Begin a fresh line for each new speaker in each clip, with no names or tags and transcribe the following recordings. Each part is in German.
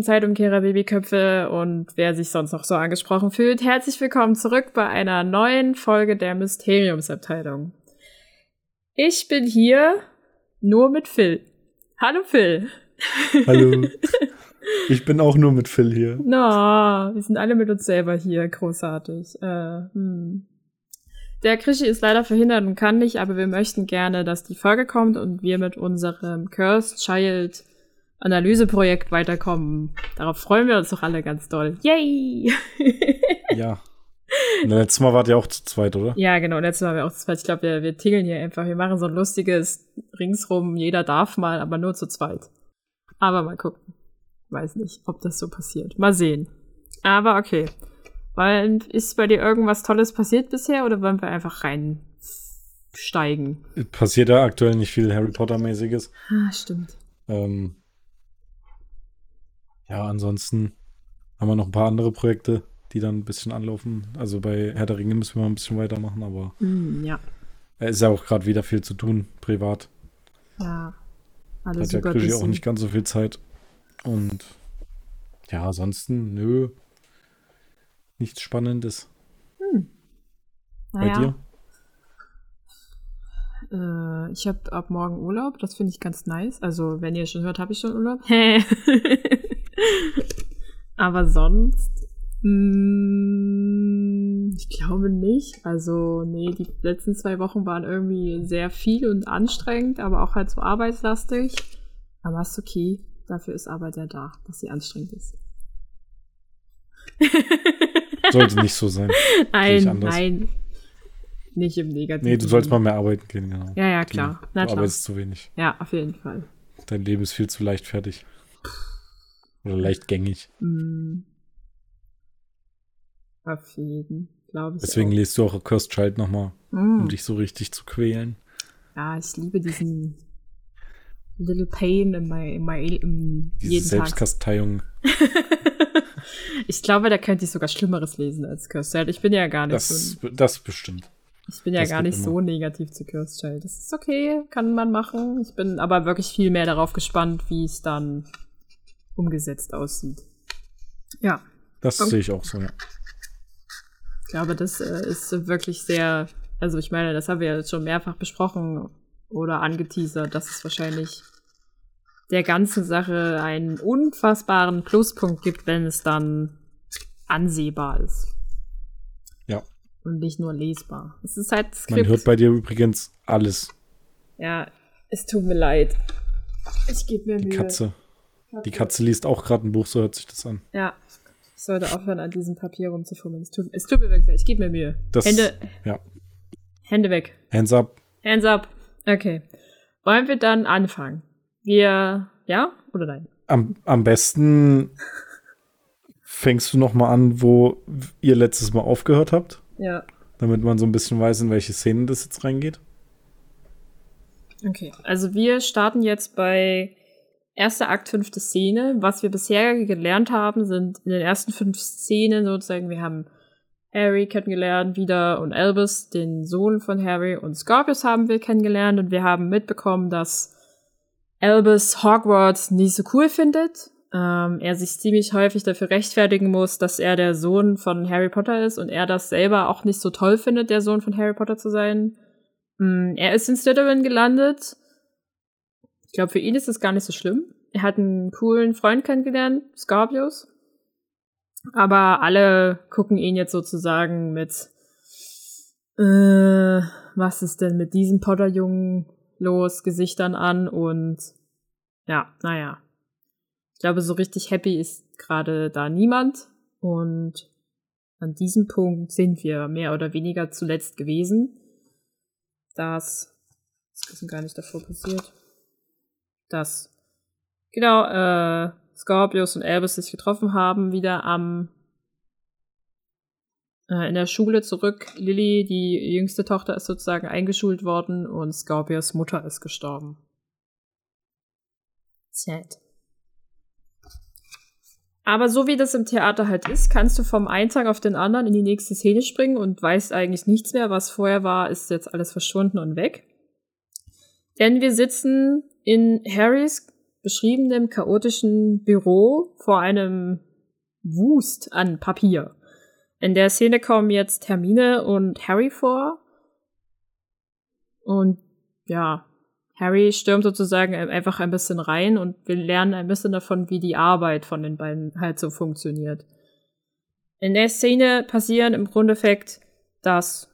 Lieben Zeitumkehrer Babyköpfe und wer sich sonst noch so angesprochen fühlt. Herzlich willkommen zurück bei einer neuen Folge der Mysteriumsabteilung. Ich bin hier nur mit Phil. Hallo Phil.
Hallo. Ich bin auch nur mit Phil hier.
Na, no, wir sind alle mit uns selber hier. Großartig. Äh, hm. Der Krischi ist leider verhindert und kann nicht, aber wir möchten gerne, dass die Folge kommt und wir mit unserem Cursed Child Analyseprojekt weiterkommen. Darauf freuen wir uns doch alle ganz doll. Yay!
ja. letztes Mal wart ihr auch zu zweit, oder?
Ja, genau. Letztes Mal waren wir auch zu zweit. Ich glaube, wir, wir tingeln hier einfach. Wir machen so ein lustiges Ringsrum. Jeder darf mal, aber nur zu zweit. Aber mal gucken. Weiß nicht, ob das so passiert. Mal sehen. Aber okay. Weil, ist bei dir irgendwas Tolles passiert bisher oder wollen wir einfach reinsteigen?
Passiert da aktuell nicht viel Harry Potter-mäßiges.
Ah, stimmt.
Ähm, ja, ansonsten haben wir noch ein paar andere Projekte, die dann ein bisschen anlaufen. Also bei Herr der Ringe müssen wir mal ein bisschen weitermachen, aber
mm, ja.
Es ist ja auch gerade wieder viel zu tun, privat.
Ja.
Alles Hat ja Krischi auch nicht ganz so viel Zeit. Und ja, ansonsten, nö. Nichts Spannendes.
Hm.
Naja. Bei dir?
Äh, ich habe ab morgen Urlaub, das finde ich ganz nice. Also, wenn ihr schon hört, habe ich schon Urlaub. Aber sonst, mh, mm, ich glaube nicht. Also, nee, die letzten zwei Wochen waren irgendwie sehr viel und anstrengend, aber auch halt so arbeitslastig. Aber ist okay. Dafür ist Arbeit ja da, dass sie anstrengend ist.
Sollte nicht so sein.
Nein, nein. Nicht im Negativen.
Nee, du sollst mal mehr arbeiten gehen, genau.
Ja, ja, klar.
Du, Na, klar. arbeitest zu wenig.
Ja, auf jeden Fall.
Dein Leben ist viel zu leichtfertig. Oder leichtgängig.
Mm. Auf jeden, glaube ich.
Deswegen auch. liest du auch Cursed Child nochmal, mm. um dich so richtig zu quälen.
Ja, ich liebe diesen Little Pain in my, in my in
Diese jeden Selbstkasteiung.
ich glaube, da könnte ich sogar Schlimmeres lesen als Cursed Child. Ich bin ja gar nicht
das, so. Das bestimmt.
Ich bin ja das gar nicht immer. so negativ zu Cursed Child. Das ist okay, kann man machen. Ich bin aber wirklich viel mehr darauf gespannt, wie es dann umgesetzt aussieht. Ja.
Das sehe ich auch so, ja.
Ich glaube, das äh, ist wirklich sehr, also ich meine, das haben wir jetzt schon mehrfach besprochen oder angeteasert, dass es wahrscheinlich der ganzen Sache einen unfassbaren Pluspunkt gibt, wenn es dann ansehbar ist.
Ja.
Und nicht nur lesbar. Es ist halt
Skript. Man hört bei dir übrigens alles.
Ja, es tut mir leid. Ich gebe mir
Die
Mühe.
Die Katze liest auch gerade ein Buch, so hört sich das an.
Ja. Ich sollte aufhören, an diesem Papier rumzufummeln. Es tut, es tut mir wirklich Ich gebe mir Mühe.
Das,
Hände,
ja.
Hände weg.
Hands up.
Hands up. Okay. Wollen wir dann anfangen? Wir, ja oder nein?
Am, am besten fängst du noch mal an, wo ihr letztes Mal aufgehört habt.
Ja.
Damit man so ein bisschen weiß, in welche Szenen das jetzt reingeht.
Okay, also wir starten jetzt bei erster Akt, fünfte Szene. Was wir bisher gelernt haben, sind in den ersten fünf Szenen sozusagen, wir haben Harry kennengelernt wieder und Albus, den Sohn von Harry und Scorpius haben wir kennengelernt und wir haben mitbekommen, dass Albus Hogwarts nicht so cool findet. Ähm, er sich ziemlich häufig dafür rechtfertigen muss, dass er der Sohn von Harry Potter ist und er das selber auch nicht so toll findet, der Sohn von Harry Potter zu sein. Ähm, er ist in Slytherin gelandet ich glaube, für ihn ist das gar nicht so schlimm. Er hat einen coolen Freund kennengelernt, Scorpius. Aber alle gucken ihn jetzt sozusagen mit, äh, was ist denn mit diesem Potterjungen los, Gesichtern an und ja, naja. Ich glaube, so richtig happy ist gerade da niemand. Und an diesem Punkt sind wir mehr oder weniger zuletzt gewesen. Das, das ist gar nicht davor passiert dass genau äh, Scorpius und Albus sich getroffen haben, wieder am äh, in der Schule zurück. Lily, die jüngste Tochter, ist sozusagen eingeschult worden und Scorpius Mutter ist gestorben. Sad. Aber so wie das im Theater halt ist, kannst du vom einen Tag auf den anderen in die nächste Szene springen und weißt eigentlich nichts mehr. Was vorher war, ist jetzt alles verschwunden und weg. Denn wir sitzen in Harrys beschriebenem chaotischen Büro vor einem Wust an Papier. In der Szene kommen jetzt Hermine und Harry vor. Und ja, Harry stürmt sozusagen einfach ein bisschen rein und wir lernen ein bisschen davon, wie die Arbeit von den beiden halt so funktioniert. In der Szene passieren im Grundeffekt, dass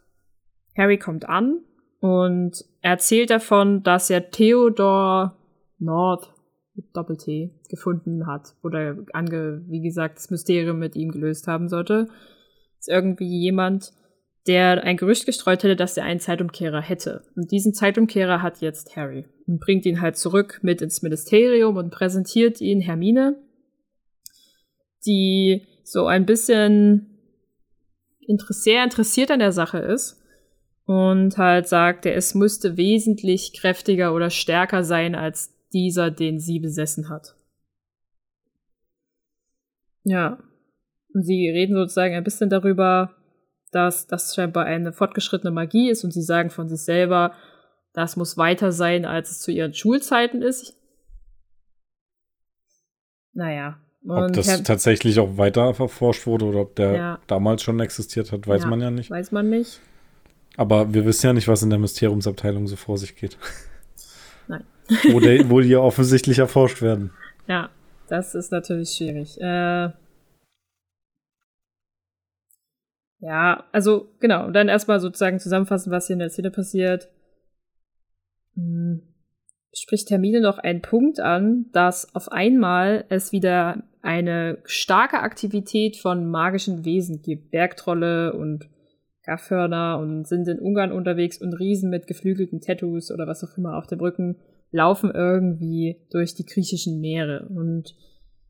Harry kommt an und erzählt davon, dass er Theodor North mit Doppel-T gefunden hat oder ange, wie gesagt, das Mysterium mit ihm gelöst haben sollte. Ist irgendwie jemand, der ein Gerücht gestreut hätte, dass er einen Zeitumkehrer hätte. Und diesen Zeitumkehrer hat jetzt Harry und bringt ihn halt zurück mit ins Ministerium und präsentiert ihn Hermine, die so ein bisschen sehr interessiert an der Sache ist und halt sagt, es müsste wesentlich kräftiger oder stärker sein als dieser, den sie besessen hat. Ja. Und sie reden sozusagen ein bisschen darüber, dass das scheinbar eine fortgeschrittene Magie ist und sie sagen von sich selber, das muss weiter sein, als es zu ihren Schulzeiten ist. Naja.
ob das tatsächlich auch weiter verforscht wurde oder ob der ja. damals schon existiert hat, weiß ja, man ja nicht.
Weiß man nicht.
Aber wir wissen ja nicht, was in der Mysteriumsabteilung so vor sich geht.
Nein.
wo, der, wo die ja offensichtlich erforscht werden.
Ja, das ist natürlich schwierig. Äh, ja, also genau. Und dann erstmal sozusagen zusammenfassen, was hier in der Szene passiert. Hm. Spricht Hermine noch einen Punkt an, dass auf einmal es wieder eine starke Aktivität von magischen Wesen gibt. Bergtrolle und Gaffhörner und sind in Ungarn unterwegs und Riesen mit geflügelten Tattoos oder was auch immer auf dem Rücken laufen irgendwie durch die griechischen Meere. Und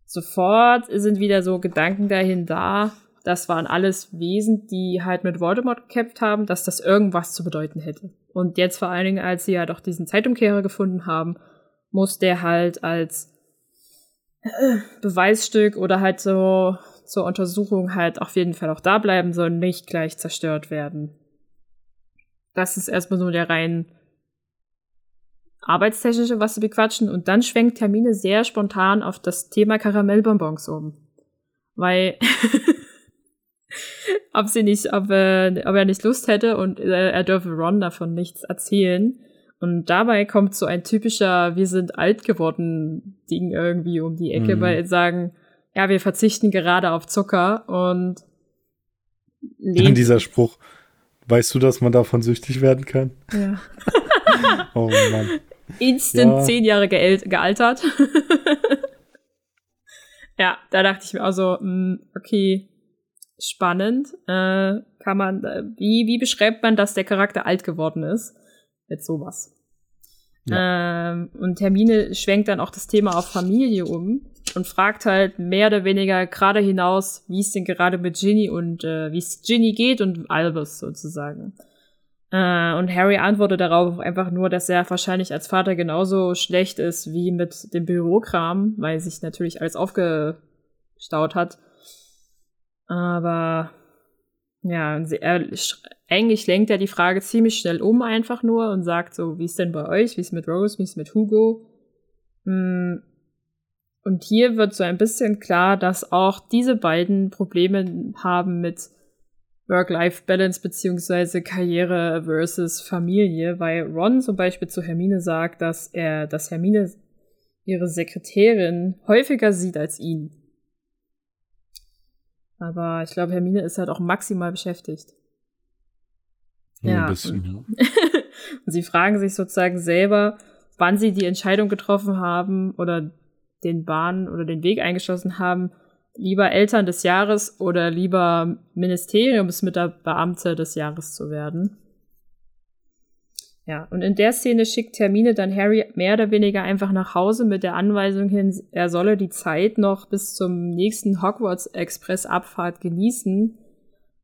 sofort sind wieder so Gedanken dahin da, das waren alles Wesen, die halt mit Voldemort gekämpft haben, dass das irgendwas zu bedeuten hätte. Und jetzt vor allen Dingen, als sie halt auch diesen Zeitumkehrer gefunden haben, muss der halt als Beweisstück oder halt so zur Untersuchung halt auf jeden Fall auch da bleiben soll, nicht gleich zerstört werden. Das ist erstmal so der rein arbeitstechnische, was sie bequatschen. Und dann schwenkt Termine sehr spontan auf das Thema Karamellbonbons um. Weil, ob sie nicht, ob, äh, ob er nicht Lust hätte und äh, er dürfe Ron davon nichts erzählen. Und dabei kommt so ein typischer Wir sind alt geworden Ding irgendwie um die Ecke, mhm. weil sagen, ja, wir verzichten gerade auf Zucker und
Dann dieser Spruch, weißt du, dass man davon süchtig werden kann?
Ja.
oh Mann.
Instant ja. zehn Jahre gealtert. ja, da dachte ich mir auch so, hm, okay, spannend. Äh, kann man, äh, wie, wie beschreibt man, dass der Charakter alt geworden ist? Mit sowas. Ja. Ähm, und Hermine schwenkt dann auch das Thema auf Familie um und fragt halt mehr oder weniger gerade hinaus, wie es denn gerade mit Ginny und äh, wie es Ginny geht und Albus sozusagen. Äh, und Harry antwortet darauf einfach nur, dass er wahrscheinlich als Vater genauso schlecht ist wie mit dem Bürokram, weil sich natürlich alles aufgestaut hat. Aber ja, er, eigentlich lenkt er die Frage ziemlich schnell um einfach nur und sagt so, wie ist denn bei euch, wie ist mit Rose, wie ist mit Hugo? Hm, und hier wird so ein bisschen klar, dass auch diese beiden Probleme haben mit Work-Life-Balance beziehungsweise Karriere versus Familie, weil Ron zum Beispiel zu Hermine sagt, dass er, dass Hermine ihre Sekretärin häufiger sieht als ihn. Aber ich glaube, Hermine ist halt auch maximal beschäftigt.
Ja, ja. ein bisschen, ja.
und sie fragen sich sozusagen selber, wann sie die Entscheidung getroffen haben oder den Bahn oder den Weg eingeschlossen haben, lieber Eltern des Jahres oder lieber Ministeriumsmitarbeamte des Jahres zu werden. Ja, und in der Szene schickt Hermine dann Harry mehr oder weniger einfach nach Hause mit der Anweisung hin, er solle die Zeit noch bis zum nächsten Hogwarts Express Abfahrt genießen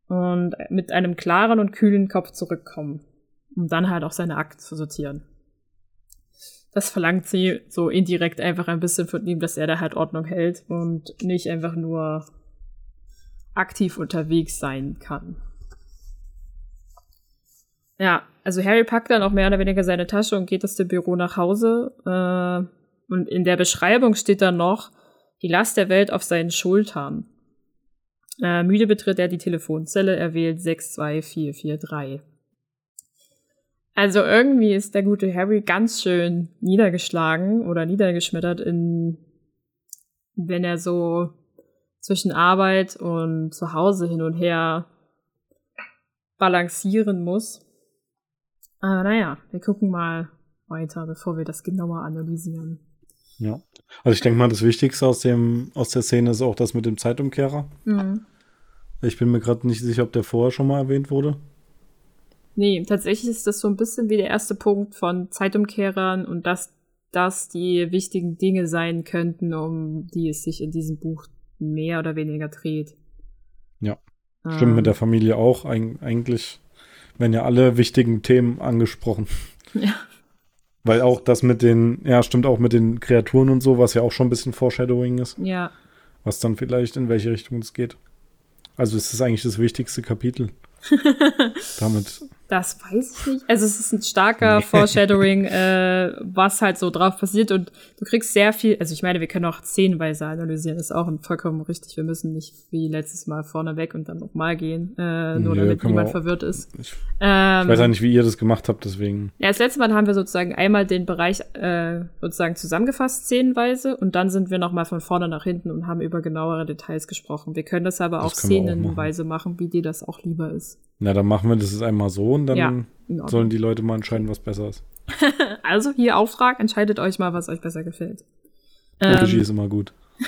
und mit einem klaren und kühlen Kopf zurückkommen, um dann halt auch seine Akten zu sortieren das verlangt sie so indirekt einfach ein bisschen von ihm, dass er da halt Ordnung hält und nicht einfach nur aktiv unterwegs sein kann. Ja, also Harry packt dann auch mehr oder weniger seine Tasche und geht aus dem Büro nach Hause. Äh, Und in der Beschreibung steht dann noch, die Last der Welt auf seinen Schultern. Äh, müde betritt er die Telefonzelle, er wählt 62443. Also irgendwie ist der gute Harry ganz schön niedergeschlagen oder niedergeschmettert in, wenn er so zwischen Arbeit und zu Hause hin und her balancieren muss. Aber naja, wir gucken mal weiter, bevor wir das genauer analysieren.
Ja. Also ich denke mal, das Wichtigste aus dem, aus der Szene ist auch das mit dem Zeitumkehrer. Mhm. Ich bin mir gerade nicht sicher, ob der vorher schon mal erwähnt wurde.
Nee, tatsächlich ist das so ein bisschen wie der erste Punkt von Zeitumkehrern und dass das die wichtigen Dinge sein könnten, um die es sich in diesem Buch mehr oder weniger dreht.
Ja. Ähm. Stimmt mit der Familie auch. Eig eigentlich werden ja alle wichtigen Themen angesprochen. Ja. Weil auch das mit den, ja, stimmt auch mit den Kreaturen und so, was ja auch schon ein bisschen Foreshadowing ist.
Ja.
Was dann vielleicht in welche Richtung es geht. Also es ist eigentlich das wichtigste Kapitel. Damit
das weiß ich nicht. Also es ist ein starker Foreshadowing, äh, was halt so drauf passiert und du kriegst sehr viel, also ich meine, wir können auch zehnweise analysieren, das ist auch vollkommen richtig. Wir müssen nicht wie letztes Mal vorne weg und dann nochmal gehen, äh, nur nee, damit niemand auch, verwirrt ist.
Ich, ähm, ich weiß ja nicht, wie ihr das gemacht habt, deswegen.
Ja, das letzte Mal haben wir sozusagen einmal den Bereich äh, sozusagen zusammengefasst, zehnweise, und dann sind wir nochmal von vorne nach hinten und haben über genauere Details gesprochen. Wir können das aber das auch szenenweise machen, wie dir das auch lieber ist.
Na, dann machen wir das jetzt einmal so und dann ja, sollen die Leute mal entscheiden, was besser ist.
also hier Auftrag, entscheidet euch mal, was euch besser gefällt.
Regie ähm, ist immer gut.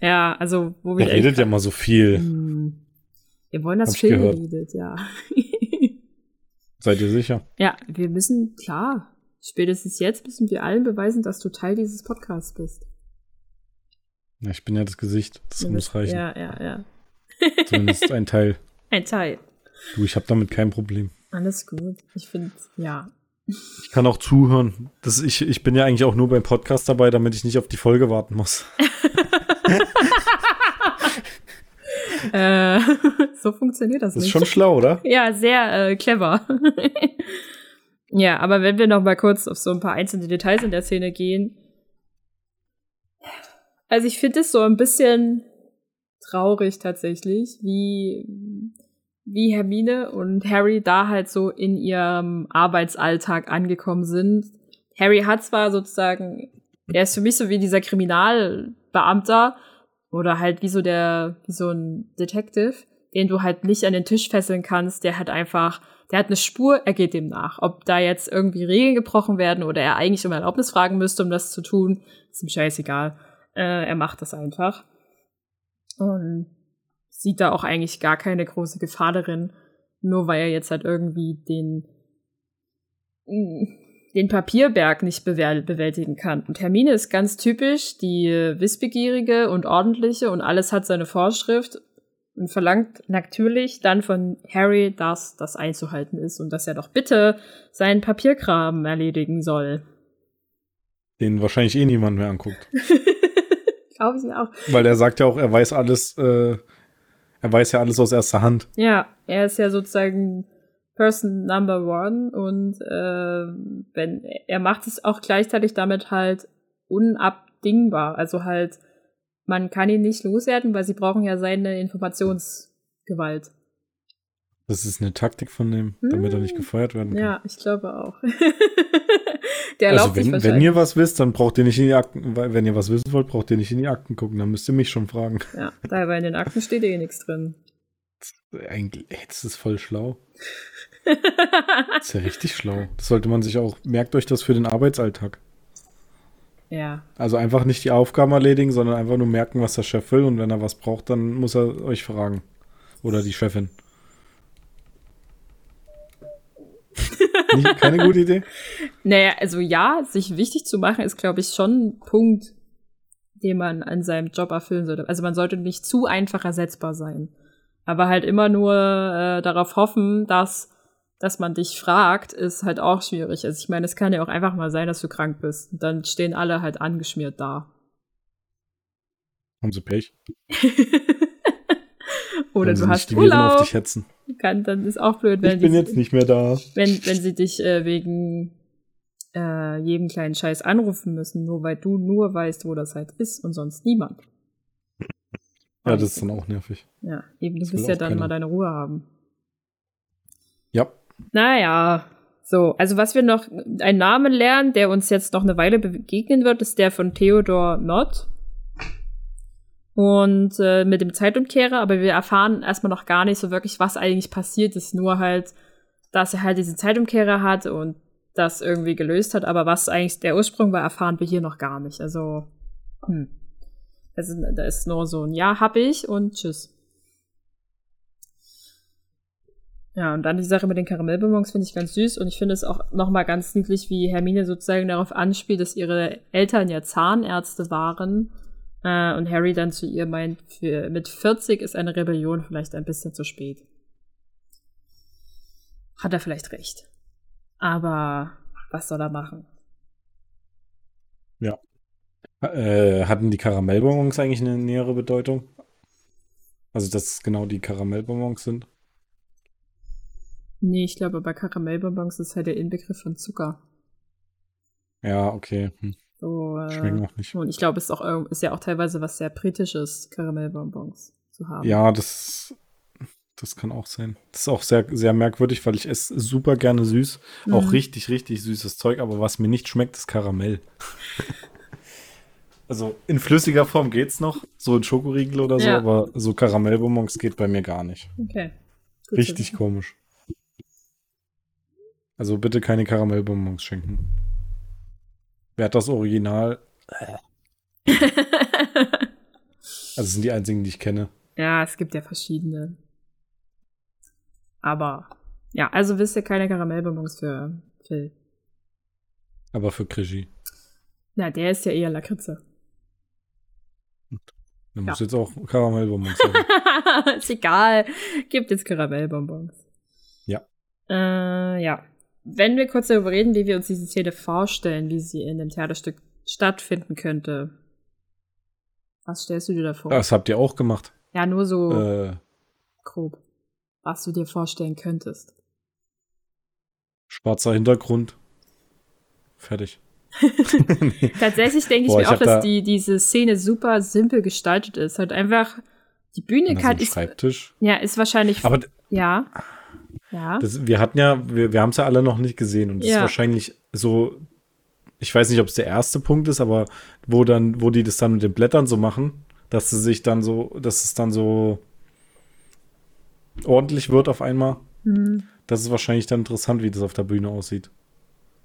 ja, also wo wir.
Er redet ja mal so viel. Hm.
Wir wollen das Film redet, ja.
Seid ihr sicher?
Ja, wir müssen, klar, spätestens jetzt müssen wir allen beweisen, dass du Teil dieses Podcasts bist.
Ja, ich bin ja das Gesicht. Das muss reichen.
Ja, ja, ja.
Zumindest ein Teil.
Ein Teil.
Du, ich habe damit kein Problem.
Alles gut. Ich finde, ja.
Ich kann auch zuhören. Das, ich, ich bin ja eigentlich auch nur beim Podcast dabei, damit ich nicht auf die Folge warten muss.
äh, so funktioniert das,
das nicht. Das ist schon schlau, oder?
Ja, sehr äh, clever. ja, aber wenn wir noch mal kurz auf so ein paar einzelne Details in der Szene gehen. Also ich finde es so ein bisschen traurig tatsächlich, wie, wie Hermine und Harry da halt so in ihrem Arbeitsalltag angekommen sind. Harry hat zwar sozusagen, er ist für mich so wie dieser Kriminalbeamter oder halt wie so der, wie so ein Detective, den du halt nicht an den Tisch fesseln kannst, der hat einfach, der hat eine Spur, er geht dem nach. Ob da jetzt irgendwie Regeln gebrochen werden oder er eigentlich um Erlaubnis fragen müsste, um das zu tun, ist ihm scheißegal. Äh, er macht das einfach. Und sieht da auch eigentlich gar keine große Gefahr darin, nur weil er jetzt halt irgendwie den, den Papierberg nicht bewältigen kann. Und Hermine ist ganz typisch die wissbegierige und ordentliche und alles hat seine Vorschrift und verlangt natürlich dann von Harry, dass das einzuhalten ist und dass er doch bitte seinen Papierkram erledigen soll.
Den wahrscheinlich eh niemand mehr anguckt.
Glaube ich auch.
Weil er sagt ja auch, er weiß alles, äh, er weiß ja alles aus erster Hand.
Ja, er ist ja sozusagen Person Number One und äh, wenn er macht es auch gleichzeitig damit halt unabdingbar. Also halt, man kann ihn nicht loswerden, weil sie brauchen ja seine Informationsgewalt.
Das ist eine Taktik von dem, damit er nicht hm. gefeuert werden kann.
Ja, ich glaube auch.
Der also wenn, wenn ihr was wisst, dann braucht ihr nicht in die Akten, wenn ihr was wissen wollt, braucht ihr nicht in die Akten gucken, dann müsst ihr mich schon fragen.
Ja, da in den Akten steht eh nichts drin.
Eigentlich, das ist voll schlau. das ist ja richtig schlau. Das sollte man sich auch, merkt euch das für den Arbeitsalltag.
Ja.
Also einfach nicht die Aufgaben erledigen, sondern einfach nur merken, was der Chef will und wenn er was braucht, dann muss er euch fragen. Oder die Chefin. Nicht, keine gute Idee?
Naja, also ja, sich wichtig zu machen, ist, glaube ich, schon ein Punkt, den man an seinem Job erfüllen sollte. Also man sollte nicht zu einfach ersetzbar sein. Aber halt immer nur äh, darauf hoffen, dass, dass man dich fragt, ist halt auch schwierig. Also ich meine, es kann ja auch einfach mal sein, dass du krank bist. Und dann stehen alle halt angeschmiert da.
Haben sie Pech.
Oder du hast die Urlaub. auf dich hetzen. Kann, dann ist auch blöd,
wenn ich bin jetzt nicht mehr da.
Wenn, wenn sie dich äh, wegen äh, jedem kleinen Scheiß anrufen müssen, nur weil du nur weißt, wo das halt ist und sonst niemand.
Ja, das ist dann auch nervig.
Ja, eben, du willst ja dann keiner. mal deine Ruhe haben.
Ja.
Naja, so, also was wir noch, einen Namen lernen, der uns jetzt noch eine Weile begegnen wird, ist der von Theodor Nott. Und äh, mit dem Zeitumkehrer, aber wir erfahren erstmal noch gar nicht so wirklich, was eigentlich passiert ist. Nur halt, dass er halt diesen Zeitumkehrer hat und das irgendwie gelöst hat, aber was eigentlich der Ursprung war, erfahren wir hier noch gar nicht. Also, hm. Also, da ist nur so ein Ja, hab ich und tschüss. Ja, und dann die Sache mit den Karamellbonbons finde ich ganz süß und ich finde es auch nochmal ganz niedlich, wie Hermine sozusagen darauf anspielt, dass ihre Eltern ja Zahnärzte waren äh, und Harry dann zu ihr meint, für, mit 40 ist eine Rebellion vielleicht ein bisschen zu spät. Hat er vielleicht recht. Aber was soll er machen?
Ja. Äh, hatten die Karamellbonbons eigentlich eine nähere Bedeutung? Also, dass es genau die Karamellbonbons sind?
Nee, ich glaube, bei Karamellbonbons ist halt der Inbegriff von Zucker.
Ja, okay. Hm.
So, äh,
Schmecken auch nicht.
Und ich glaube, es ist, auch, ist ja auch teilweise was sehr Britisches, Karamellbonbons zu haben.
Ja, das, das kann auch sein. Das ist auch sehr, sehr merkwürdig, weil ich esse super gerne süß. Mhm. Auch richtig, richtig süßes Zeug, aber was mir nicht schmeckt, ist Karamell. Also in flüssiger Form geht's noch, so in Schokoriegel oder so, ja. aber so Karamellbonbons geht bei mir gar nicht.
Okay.
Gut Richtig komisch. Also bitte keine Karamellbonbons schenken. Wer hat das Original? also sind die einzigen, die ich kenne.
Ja, es gibt ja verschiedene. Aber ja, also wisst ihr keine Karamellbonbons für Phil.
Aber für Krischi.
Na, der ist ja eher Lakritze.
Der ja. muss jetzt auch Karamellbonbons haben.
ist egal. Gibt jetzt Karamellbonbons.
Ja.
Äh, ja. Wenn wir kurz darüber reden, wie wir uns diese Szene vorstellen, wie sie in dem Theaterstück stattfinden könnte. Was stellst du dir da vor?
Das habt ihr auch gemacht.
Ja, nur so äh, grob. Was du dir vorstellen könntest.
Schwarzer Hintergrund. Fertig.
Tatsächlich denke ich Boah, mir ich auch, dass da die, diese Szene super simpel gestaltet ist. Halt einfach, die Bühne kann.
Ist, Schreibtisch.
Ja, ist wahrscheinlich.
Aber
ja. Ja.
Das, wir hatten ja, wir, wir haben es ja alle noch nicht gesehen und das ja. ist wahrscheinlich so, ich weiß nicht, ob es der erste Punkt ist, aber wo dann, wo die das dann mit den Blättern so machen, dass sie sich dann so, dass es dann so ordentlich wird auf einmal. Mhm. Das ist wahrscheinlich dann interessant, wie das auf der Bühne aussieht.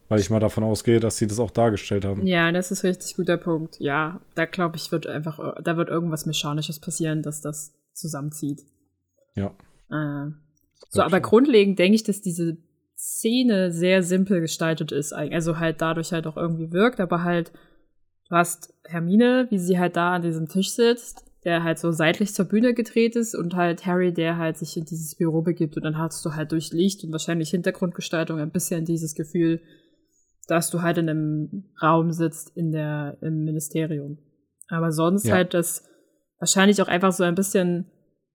Weil ich mal davon ausgehe, dass sie das auch dargestellt haben.
Ja, das ist richtig guter Punkt. Ja, da glaube ich, wird einfach, da wird irgendwas Mechanisches passieren, dass das zusammenzieht.
Ja.
Äh, so, aber grundlegend denke ich, dass diese Szene sehr simpel gestaltet ist. Also halt dadurch halt auch irgendwie wirkt, aber halt, du hast Hermine, wie sie halt da an diesem Tisch sitzt, der halt so seitlich zur Bühne gedreht ist und halt Harry, der halt sich in dieses Büro begibt und dann hast du halt durch Licht und wahrscheinlich Hintergrundgestaltung ein bisschen dieses Gefühl, dass du halt in einem Raum sitzt in der, im Ministerium. Aber sonst ja. halt das wahrscheinlich auch einfach so ein bisschen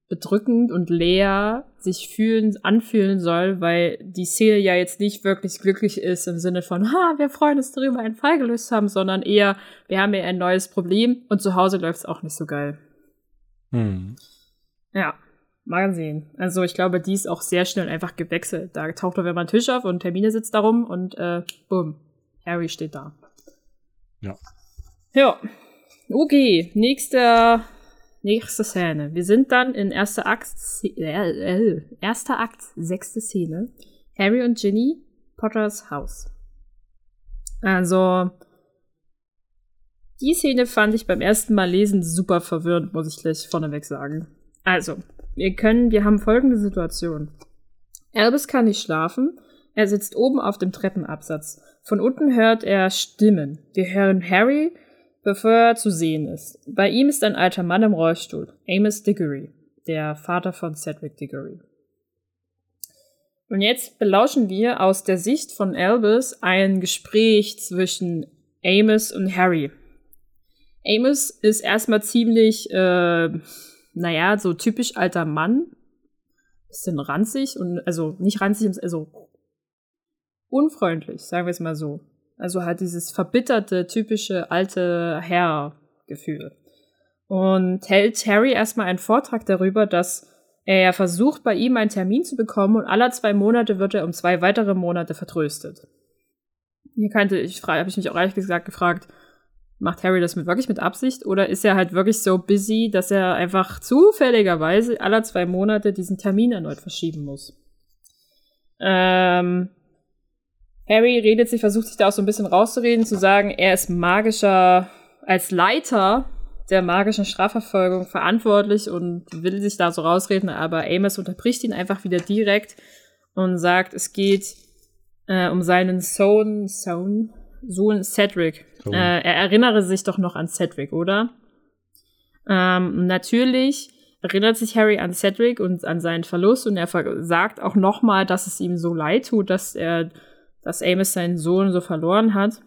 bedrückend und leer sich fühlen, anfühlen soll, weil die Szene ja jetzt nicht wirklich glücklich ist im Sinne von, ha, wir freuen uns darüber, einen Fall gelöst haben, sondern eher, wir haben ja ein neues Problem und zu Hause läuft es auch nicht so geil.
Hm.
Ja, mal sehen. Also ich glaube, die ist auch sehr schnell einfach gewechselt. Da taucht auf einmal ein Tisch auf und Termine sitzt da rum und äh, bumm, Harry steht da.
Ja.
Ja. Okay, nächster Nächste Szene. Wir sind dann in erster Akt, äh, äh, erster Akt, sechste Szene. Harry und Ginny, Potters Haus. Also, die Szene fand ich beim ersten Mal lesen super verwirrend, muss ich gleich vorneweg sagen. Also, wir können, wir haben folgende Situation. Albus kann nicht schlafen. Er sitzt oben auf dem Treppenabsatz. Von unten hört er Stimmen. Wir hören Harry, bevor er zu sehen ist. Bei ihm ist ein alter Mann im Rollstuhl, Amos Diggory, der Vater von Cedric Diggory. Und jetzt belauschen wir aus der Sicht von Albus ein Gespräch zwischen Amos und Harry. Amos ist erstmal ziemlich, äh, naja, so typisch alter Mann. Bisschen ranzig und, also nicht ranzig, also unfreundlich, sagen wir es mal so. Also halt dieses verbitterte, typische alte Herr-Gefühl. Und hält Harry erstmal einen Vortrag darüber, dass er versucht, bei ihm einen Termin zu bekommen und alle zwei Monate wird er um zwei weitere Monate vertröstet. Hier kannte ich, habe ich mich auch ehrlich gesagt gefragt, macht Harry das mit, wirklich mit Absicht oder ist er halt wirklich so busy, dass er einfach zufälligerweise alle zwei Monate diesen Termin erneut verschieben muss? Ähm, Harry redet sich, versucht sich da auch so ein bisschen rauszureden, zu sagen, er ist magischer, als Leiter der magischen Strafverfolgung verantwortlich und will sich da so rausreden, aber Amos unterbricht ihn einfach wieder direkt und sagt, es geht äh, um seinen Sohn, Sohn, Sohn Cedric. Äh, er erinnere sich doch noch an Cedric, oder? Ähm, natürlich erinnert sich Harry an Cedric und an seinen Verlust und er sagt auch nochmal, dass es ihm so leid tut, dass er dass Amos seinen Sohn so verloren hat.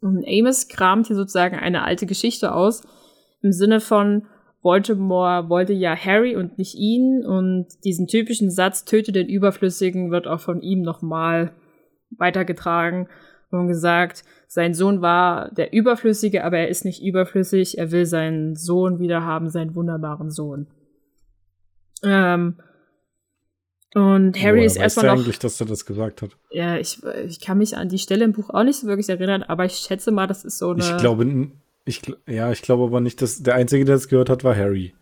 Und Amos kramt hier sozusagen eine alte Geschichte aus, im Sinne von Voldemort wollte ja Harry und nicht ihn und diesen typischen Satz, töte den Überflüssigen, wird auch von ihm nochmal weitergetragen und gesagt, sein Sohn war der Überflüssige, aber er ist nicht überflüssig, er will seinen Sohn wieder haben, seinen wunderbaren Sohn. Ähm, und Harry oh, ist erstmal noch.
eigentlich, dass er das gesagt hat.
Ja, ich, ich kann mich an die Stelle im Buch auch nicht so wirklich erinnern, aber ich schätze mal, das ist so eine.
Ich glaube, ich, ja, ich glaube aber nicht, dass der Einzige, der das gehört hat, war Harry.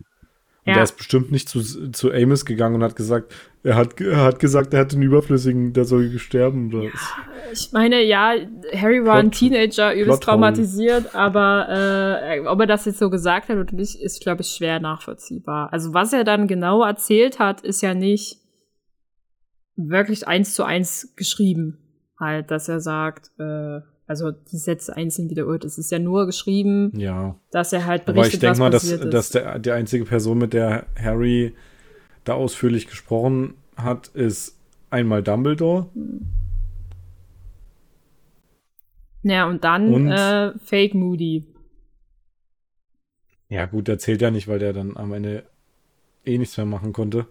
Und ja. der ist bestimmt nicht zu, zu Amos gegangen und hat gesagt, er hat, er hat gesagt, er hat den Überflüssigen, der soll sterben.
Ja, ich meine, ja, Harry war Plot, ein Teenager, übelst traumatisiert, aber äh, ob er das jetzt so gesagt hat oder nicht, ist, glaube ich, schwer nachvollziehbar. Also was er dann genau erzählt hat, ist ja nicht wirklich eins zu eins geschrieben. Halt, dass er sagt, äh, also die Sätze einzeln wiederholt. Es ist ja nur geschrieben,
ja.
dass er halt berichtet, Aber ich denke mal,
dass, ist. dass der, die einzige Person, mit der Harry da ausführlich gesprochen hat, ist einmal Dumbledore.
Ja, und dann und, äh, Fake Moody.
Ja, gut, der zählt ja nicht, weil der dann am Ende eh nichts mehr machen konnte.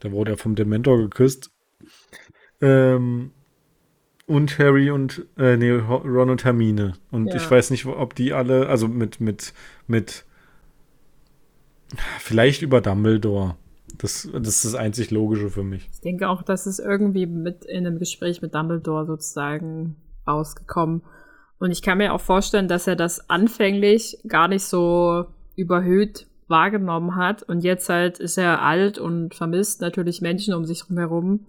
Da wurde er vom Dementor geküsst. Ähm, und Harry und äh, nee, Ron und Hermine. Und ja. ich weiß nicht, ob die alle, also mit, mit, mit vielleicht über Dumbledore. Das, das ist das einzig Logische für mich.
Ich denke auch, dass es irgendwie mit in einem Gespräch mit Dumbledore sozusagen rausgekommen. Und ich kann mir auch vorstellen, dass er das anfänglich gar nicht so überhöht wahrgenommen hat. Und jetzt halt ist er alt und vermisst natürlich Menschen um sich herum.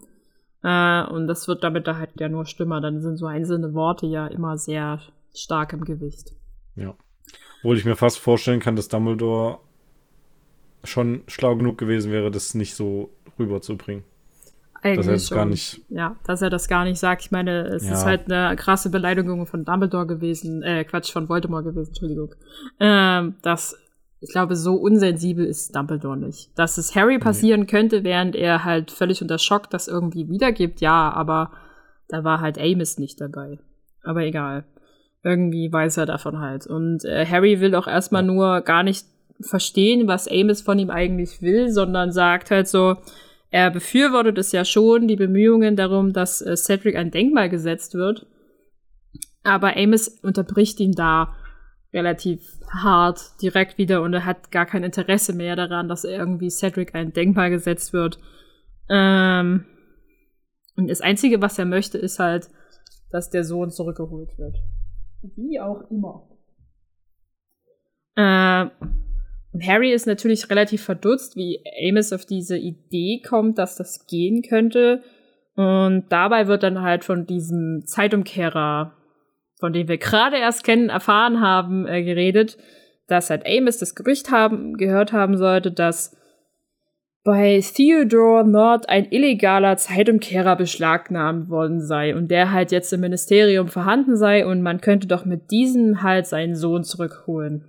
Äh, und das wird damit da halt ja nur stimmer. Dann sind so einzelne Worte ja immer sehr stark im Gewicht.
Ja. Obwohl ich mir fast vorstellen kann, dass Dumbledore schon schlau genug gewesen wäre, das nicht so rüberzubringen.
Eigentlich dass er das schon. gar nicht. Ja, dass er das gar nicht sagt. Ich meine, es ja. ist halt eine krasse Beleidigung von Dumbledore gewesen, äh, Quatsch, von Voldemort gewesen, Entschuldigung. Ähm, dass ich glaube, so unsensibel ist Dumbledore nicht. Dass es Harry passieren könnte, während er halt völlig unter Schock das irgendwie wiedergibt, ja, aber da war halt Amos nicht dabei. Aber egal. Irgendwie weiß er davon halt. Und äh, Harry will auch erstmal nur gar nicht verstehen, was Amos von ihm eigentlich will, sondern sagt halt so, er befürwortet es ja schon, die Bemühungen darum, dass äh, Cedric ein Denkmal gesetzt wird. Aber Amos unterbricht ihn da relativ hart direkt wieder und er hat gar kein Interesse mehr daran, dass irgendwie Cedric ein Denkmal gesetzt wird. Ähm, und das Einzige, was er möchte, ist halt, dass der Sohn zurückgeholt wird. Wie auch immer. Äh, und Harry ist natürlich relativ verdutzt, wie Amos auf diese Idee kommt, dass das gehen könnte. Und dabei wird dann halt von diesem Zeitumkehrer von dem wir gerade erst kennen, erfahren haben, äh, geredet, dass halt Amos das Gerücht haben, gehört haben sollte, dass bei Theodore Nord ein illegaler Zeitumkehrer beschlagnahmt worden sei und der halt jetzt im Ministerium vorhanden sei und man könnte doch mit diesem halt seinen Sohn zurückholen.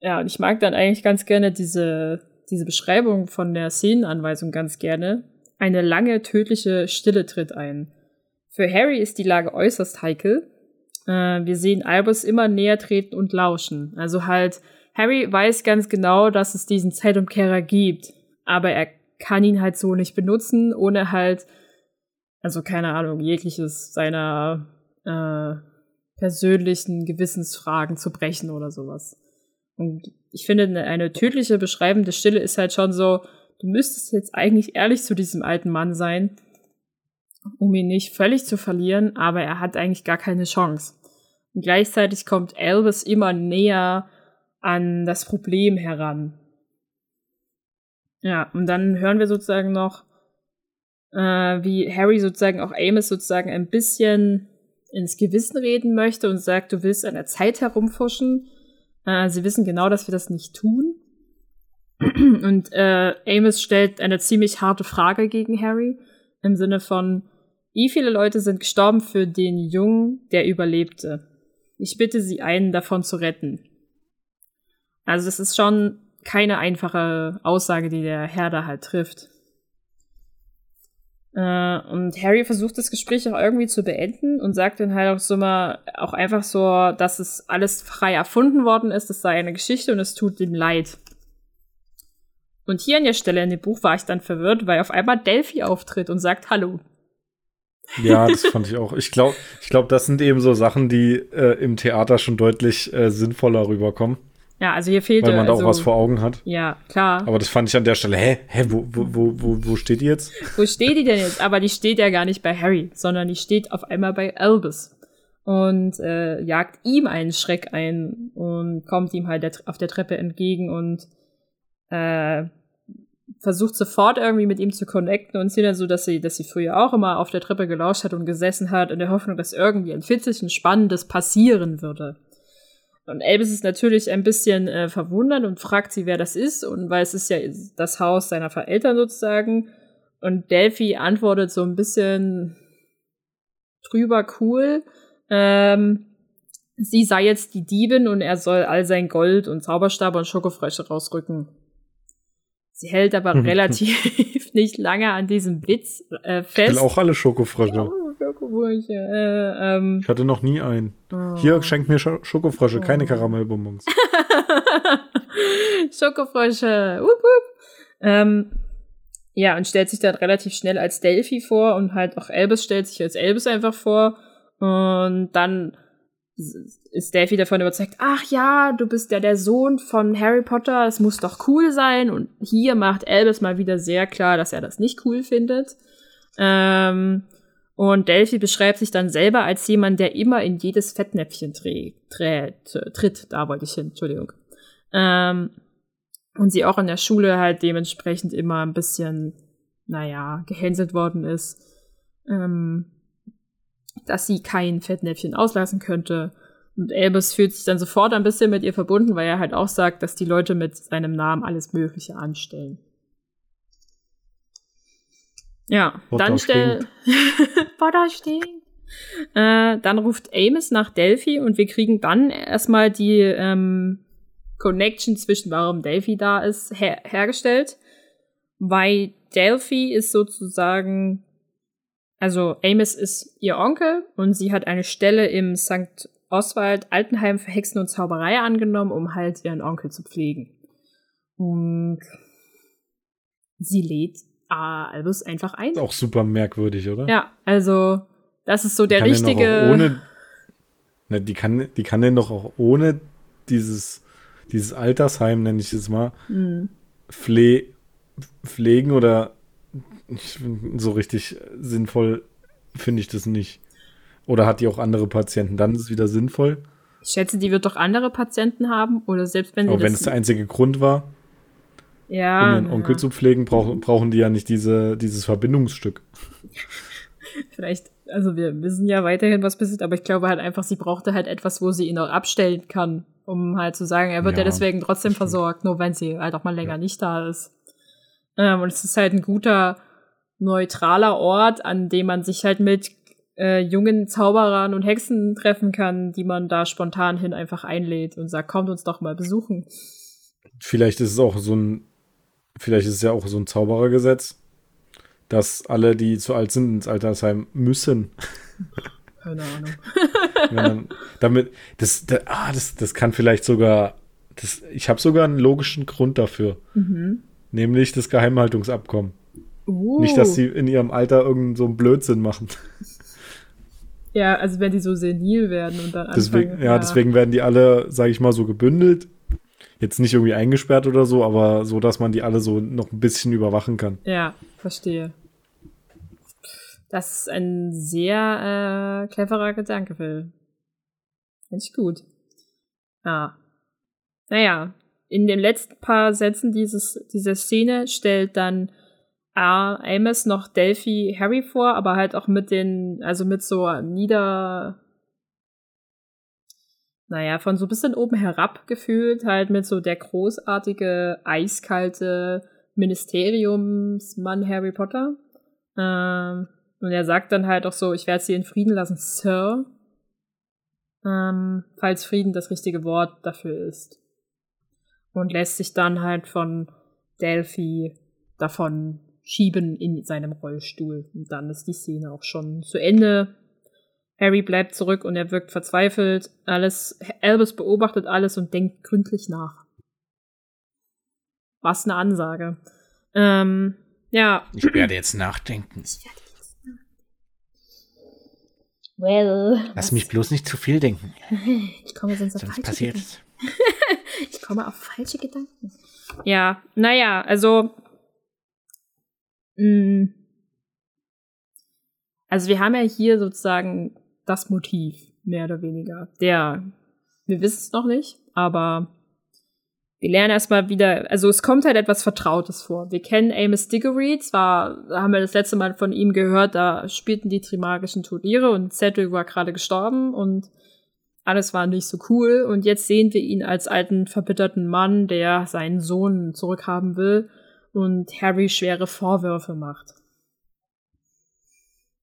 Ja, und ich mag dann eigentlich ganz gerne diese, diese Beschreibung von der Szenenanweisung ganz gerne. Eine lange, tödliche Stille tritt ein. Für Harry ist die Lage äußerst heikel. Äh, wir sehen Albus immer näher treten und lauschen. Also halt, Harry weiß ganz genau, dass es diesen Zeitumkehrer gibt, aber er kann ihn halt so nicht benutzen, ohne halt Also keine Ahnung, jegliches seiner äh, persönlichen Gewissensfragen zu brechen oder sowas. Und ich finde, eine, eine tödliche beschreibende Stille ist halt schon so, du müsstest jetzt eigentlich ehrlich zu diesem alten Mann sein, um ihn nicht völlig zu verlieren, aber er hat eigentlich gar keine Chance. Und gleichzeitig kommt Elvis immer näher an das Problem heran. Ja, und dann hören wir sozusagen noch, äh, wie Harry sozusagen auch Amos sozusagen ein bisschen ins Gewissen reden möchte und sagt, du willst an der Zeit herumfuschen. Äh, sie wissen genau, dass wir das nicht tun. Und äh, Amos stellt eine ziemlich harte Frage gegen Harry im Sinne von, wie viele Leute sind gestorben für den Jungen, der überlebte? Ich bitte Sie, einen davon zu retten. Also das ist schon keine einfache Aussage, die der Herr da halt trifft. Äh, und Harry versucht das Gespräch auch irgendwie zu beenden und sagt dann halt auch so mal, auch einfach so, dass es alles frei erfunden worden ist, das sei eine Geschichte und es tut ihm leid. Und hier an der Stelle in dem Buch war ich dann verwirrt, weil auf einmal Delphi auftritt und sagt Hallo.
Ja, das fand ich auch. Ich glaube, ich glaub, das sind eben so Sachen, die äh, im Theater schon deutlich äh, sinnvoller rüberkommen.
Ja, also hier fehlt
Weil man
also,
da auch was vor Augen hat.
Ja, klar.
Aber das fand ich an der Stelle, hä, hä, wo, wo, wo, wo, wo steht die jetzt?
Wo steht die denn jetzt? Aber die steht ja gar nicht bei Harry, sondern die steht auf einmal bei Albus. Und äh, jagt ihm einen Schreck ein und kommt ihm halt der, auf der Treppe entgegen und äh, versucht sofort irgendwie mit ihm zu connecten und sieht dann so, dass sie, dass sie früher auch immer auf der Treppe gelauscht hat und gesessen hat in der Hoffnung, dass irgendwie ein Fitzelchen Spannendes passieren würde. Und Elvis ist natürlich ein bisschen äh, verwundert und fragt sie, wer das ist, und weil es ist ja das Haus seiner Eltern sozusagen. Und Delphi antwortet so ein bisschen drüber cool. Ähm, sie sei jetzt die Diebin und er soll all sein Gold und Zauberstab und Schokofrösche rausrücken. Sie hält aber relativ nicht lange an diesem Witz äh, fest.
Ich will auch alle Schokofrösche.
Schokofrösche. Äh, ähm.
Ich hatte noch nie einen. Oh. Hier schenkt mir Sch Schokofrösche, oh. keine Karamellbonbons.
Schokofrösche. Wupp, wupp. Ähm, ja, und stellt sich dann relativ schnell als Delphi vor und halt auch Elvis stellt sich als Elvis einfach vor. Und dann ist Delphi davon überzeugt, ach ja, du bist ja der Sohn von Harry Potter, es muss doch cool sein. Und hier macht Elvis mal wieder sehr klar, dass er das nicht cool findet. Ähm, und Delphi beschreibt sich dann selber als jemand, der immer in jedes Fettnäpfchen tritt. Da wollte ich hin, Entschuldigung. Ähm, und sie auch in der Schule halt dementsprechend immer ein bisschen, naja, gehänselt worden ist, ähm, dass sie kein Fettnäpfchen auslassen könnte. Und Elbus fühlt sich dann sofort ein bisschen mit ihr verbunden, weil er halt auch sagt, dass die Leute mit seinem Namen alles Mögliche anstellen. Ja, Butter dann stell. Butter stinkt. Äh, dann ruft Amos nach Delphi und wir kriegen dann erstmal die ähm, Connection zwischen warum Delphi da ist her hergestellt. Weil Delphi ist sozusagen, also Amos ist ihr Onkel und sie hat eine Stelle im St. Oswald Altenheim für Hexen und Zauberei angenommen, um halt ihren Onkel zu pflegen. Und sie lädt Albus einfach ein. Ist
auch super merkwürdig, oder?
Ja, also das ist so der richtige.
Ohne, ne, die kann, die kann den doch auch ohne dieses, dieses Altersheim, nenne ich es mal, mhm. pfle pflegen oder so richtig sinnvoll finde ich das nicht. Oder hat die auch andere Patienten? Dann ist es wieder sinnvoll.
Ich schätze, die wird doch andere Patienten haben oder selbst wenn sie.
Aber wenn es der einzige Grund war. Ja. Um ihren ja. Onkel zu pflegen, brauch, brauchen die ja nicht diese, dieses Verbindungsstück.
Vielleicht, also wir wissen ja weiterhin, was passiert, aber ich glaube halt einfach, sie brauchte halt etwas, wo sie ihn auch abstellen kann, um halt zu sagen, er wird ja, ja deswegen trotzdem versorgt, nur wenn sie halt auch mal länger nicht da ist. Ähm, und es ist halt ein guter, neutraler Ort, an dem man sich halt mit äh, jungen Zauberern und Hexen treffen kann, die man da spontan hin einfach einlädt und sagt, kommt uns doch mal besuchen.
Vielleicht ist es auch so ein Vielleicht ist es ja auch so ein Zauberergesetz, dass alle, die zu alt sind, ins Altersheim müssen.
Keine Ahnung.
ja, damit, das, da, ah, das, das kann vielleicht sogar, das, ich habe sogar einen logischen Grund dafür. Mhm. Nämlich das Geheimhaltungsabkommen. Uh. Nicht, dass sie in ihrem Alter irgendeinen so einen Blödsinn machen.
Ja, also wenn die so senil werden und dann
deswegen, anfangen, ja, ja, deswegen werden die alle, sage ich mal, so gebündelt. Jetzt nicht irgendwie eingesperrt oder so, aber so, dass man die alle so noch ein bisschen überwachen kann.
Ja, verstehe. Das ist ein sehr äh, cleverer Gedanke, Phil. Finde ich gut. Ja. Naja, in den letzten paar Sätzen dieses, dieser Szene stellt dann Amos noch Delphi Harry vor, aber halt auch mit den, also mit so nieder, naja, von so ein bisschen oben herab gefühlt, halt mit so der großartige, eiskalte Ministeriumsmann Harry Potter. Ähm, und er sagt dann halt auch so, ich werde sie in Frieden lassen, Sir. Ähm, falls Frieden das richtige Wort dafür ist. Und lässt sich dann halt von Delphi davon schieben in seinem Rollstuhl. Und dann ist die Szene auch schon zu Ende. Harry bleibt zurück und er wirkt verzweifelt. Alles, Albus beobachtet alles und denkt gründlich nach. Was eine Ansage. Ähm, ja.
Ich werde jetzt nachdenken. Ich werde jetzt nachdenken.
Well.
Lass mich bloß nicht zu viel denken.
Ich komme sonst auf
sonst falsche passiert
Gedanken. ich komme auf falsche Gedanken. Ja, naja, also. Also wir haben ja hier sozusagen das Motiv, mehr oder weniger. Der, wir wissen es noch nicht, aber wir lernen erstmal wieder, also es kommt halt etwas Vertrautes vor. Wir kennen Amos Diggory, zwar haben wir das letzte Mal von ihm gehört, da spielten die Trimagischen Turniere und Cedric war gerade gestorben und alles war nicht so cool. Und jetzt sehen wir ihn als alten, verbitterten Mann, der seinen Sohn zurückhaben will und Harry schwere Vorwürfe macht.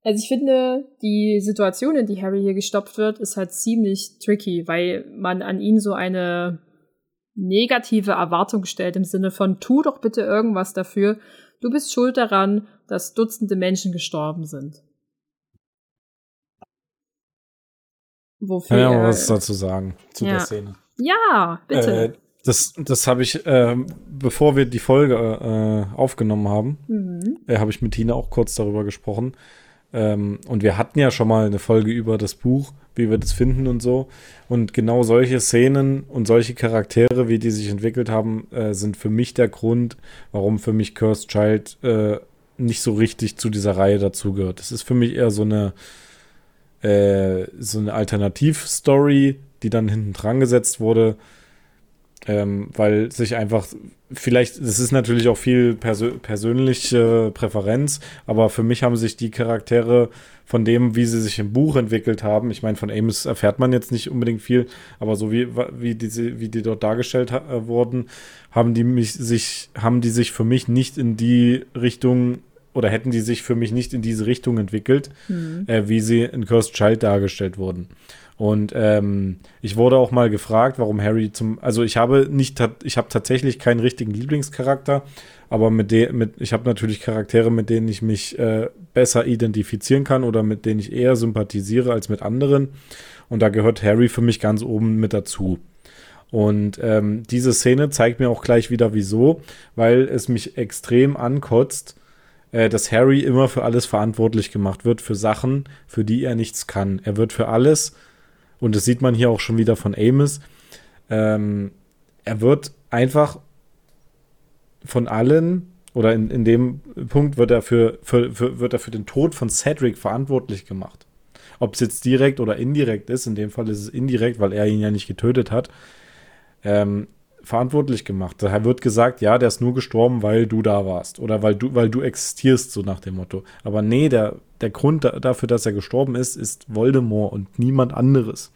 Also ich finde, die Situation, in die Harry hier gestoppt wird, ist halt ziemlich tricky, weil man an ihn so eine negative Erwartung stellt im Sinne von, tu doch bitte irgendwas dafür, du bist schuld daran, dass Dutzende Menschen gestorben sind.
Wofür ja was dazu sagen, zu ja. der Szene.
Ja, bitte. Äh,
das, das habe ich, äh, bevor wir die Folge äh, aufgenommen haben, mhm. äh, habe ich mit Tina auch kurz darüber gesprochen. Ähm, und wir hatten ja schon mal eine Folge über das Buch, wie wir das finden und so. Und genau solche Szenen und solche Charaktere, wie die sich entwickelt haben, äh, sind für mich der Grund, warum für mich Cursed Child äh, nicht so richtig zu dieser Reihe dazugehört. Das ist für mich eher so eine, äh, so eine Alternativstory, die dann hinten dran gesetzt wurde ähm, weil sich einfach, vielleicht, das ist natürlich auch viel persö persönliche Präferenz, aber für mich haben sich die Charaktere von dem, wie sie sich im Buch entwickelt haben, ich meine, von Amos erfährt man jetzt nicht unbedingt viel, aber so wie, wie, diese, wie die dort dargestellt äh, wurden, haben die mich sich, haben die sich für mich nicht in die Richtung oder hätten die sich für mich nicht in diese Richtung entwickelt, mhm. äh, wie sie in Cursed Child dargestellt wurden. Und ähm, ich wurde auch mal gefragt, warum Harry zum, also ich habe nicht, ich habe tatsächlich keinen richtigen Lieblingscharakter, aber mit dem, mit, ich habe natürlich Charaktere, mit denen ich mich äh, besser identifizieren kann oder mit denen ich eher sympathisiere als mit anderen. Und da gehört Harry für mich ganz oben mit dazu. Und ähm, diese Szene zeigt mir auch gleich wieder, wieso, weil es mich extrem ankotzt, äh, dass Harry immer für alles verantwortlich gemacht wird, für Sachen, für die er nichts kann. Er wird für alles und das sieht man hier auch schon wieder von Amos, ähm, er wird einfach von allen oder in, in dem Punkt wird er für, für, für, wird er für den Tod von Cedric verantwortlich gemacht. Ob es jetzt direkt oder indirekt ist, in dem Fall ist es indirekt, weil er ihn ja nicht getötet hat, ähm, verantwortlich gemacht. Daher wird gesagt, ja, der ist nur gestorben, weil du da warst oder weil du, weil du existierst, so nach dem Motto. Aber nee, der, der Grund dafür, dass er gestorben ist, ist Voldemort und niemand anderes.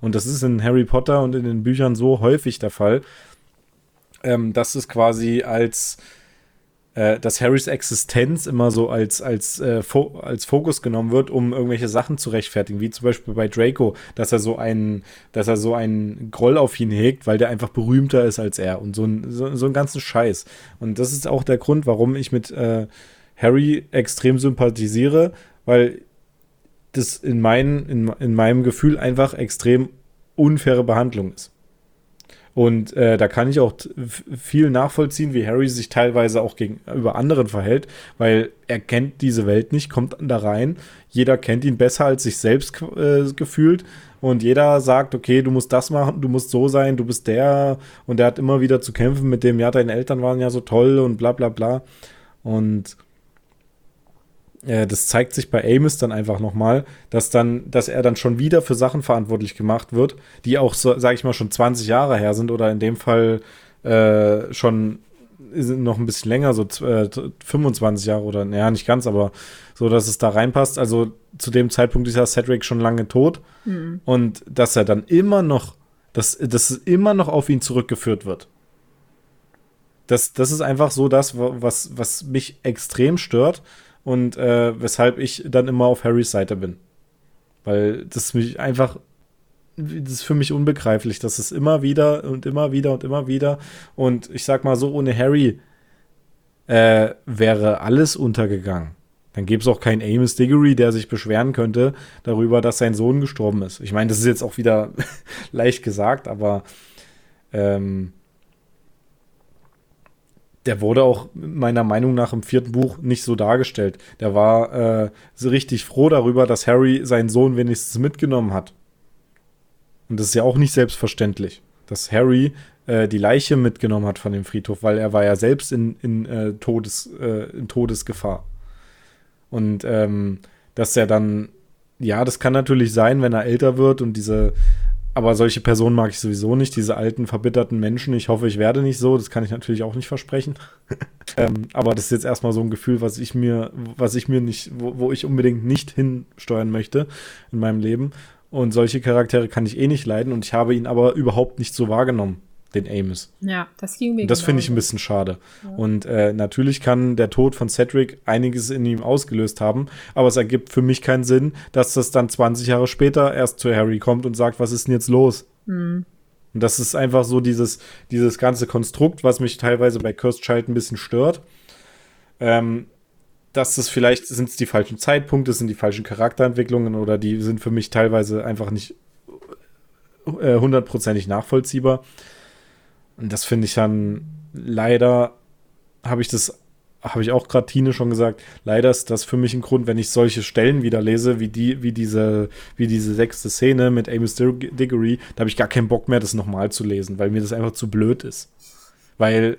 Und das ist in Harry Potter und in den Büchern so häufig der Fall, ähm, dass es quasi als äh, dass Harrys Existenz immer so als, als, äh, Fo als Fokus genommen wird, um irgendwelche Sachen zu rechtfertigen, wie zum Beispiel bei Draco, dass er so einen, dass er so einen Groll auf ihn hegt, weil der einfach berühmter ist als er und so, ein, so, so einen ganzen Scheiß. Und das ist auch der Grund, warum ich mit äh, Harry extrem sympathisiere, weil das in, mein, in, in meinem Gefühl einfach extrem unfaire Behandlung ist. Und äh, da kann ich auch viel nachvollziehen, wie Harry sich teilweise auch gegenüber anderen verhält, weil er kennt diese Welt nicht, kommt da rein. Jeder kennt ihn besser als sich selbst äh, gefühlt. Und jeder sagt, okay, du musst das machen, du musst so sein, du bist der. Und er hat immer wieder zu kämpfen mit dem, ja, deine Eltern waren ja so toll und bla bla bla. Und äh, das zeigt sich bei Amos dann einfach nochmal, dass dann, dass er dann schon wieder für Sachen verantwortlich gemacht wird, die auch, so, sag ich mal, schon 20 Jahre her sind oder in dem Fall äh, schon noch ein bisschen länger, so äh, 25 Jahre oder, naja, nicht ganz, aber so, dass es da reinpasst. Also zu dem Zeitpunkt ist ja Cedric schon lange tot mhm. und dass er dann immer noch, dass, dass es immer noch auf ihn zurückgeführt wird. Das, das ist einfach so das, was, was mich extrem stört und äh, weshalb ich dann immer auf Harrys Seite bin. Weil das mich einfach, das ist für mich unbegreiflich, dass es immer wieder und immer wieder und immer wieder und ich sag mal so, ohne Harry äh, wäre alles untergegangen. Dann gäbe es auch keinen Amos Diggory, der sich beschweren könnte darüber, dass sein Sohn gestorben ist. Ich meine, das ist jetzt auch wieder leicht gesagt, aber ähm, der wurde auch meiner Meinung nach im vierten Buch nicht so dargestellt. Der war äh, so richtig froh darüber, dass Harry seinen Sohn wenigstens mitgenommen hat. Und das ist ja auch nicht selbstverständlich, dass Harry äh, die Leiche mitgenommen hat von dem Friedhof, weil er war ja selbst in, in, äh, Todes, äh, in Todesgefahr. Und ähm, dass er dann, ja, das kann natürlich sein, wenn er älter wird und diese aber solche Personen mag ich sowieso nicht, diese alten, verbitterten Menschen. Ich hoffe, ich werde nicht so. Das kann ich natürlich auch nicht versprechen. ähm, aber das ist jetzt erstmal so ein Gefühl, was ich mir, was ich mir nicht, wo, wo ich unbedingt nicht hinsteuern möchte in meinem Leben. Und solche Charaktere kann ich eh nicht leiden und ich habe ihn aber überhaupt nicht so wahrgenommen den Amos.
Ja, das ging mir.
Das finde ich ein bisschen schade. Ja. Und äh, natürlich kann der Tod von Cedric einiges in ihm ausgelöst haben, aber es ergibt für mich keinen Sinn, dass das dann 20 Jahre später erst zu Harry kommt und sagt, was ist denn jetzt los? Mhm. Und das ist einfach so dieses, dieses ganze Konstrukt, was mich teilweise bei Cursed Child ein bisschen stört. Ähm, dass es vielleicht sind es die falschen Zeitpunkte, sind die falschen Charakterentwicklungen oder die sind für mich teilweise einfach nicht äh, hundertprozentig nachvollziehbar. Und das finde ich dann leider, habe ich das, habe ich auch gerade Tine schon gesagt, leider ist das für mich ein Grund, wenn ich solche Stellen wieder lese, wie die, wie diese, wie diese sechste Szene mit Amos Diggory, da habe ich gar keinen Bock mehr, das nochmal zu lesen, weil mir das einfach zu blöd ist. Weil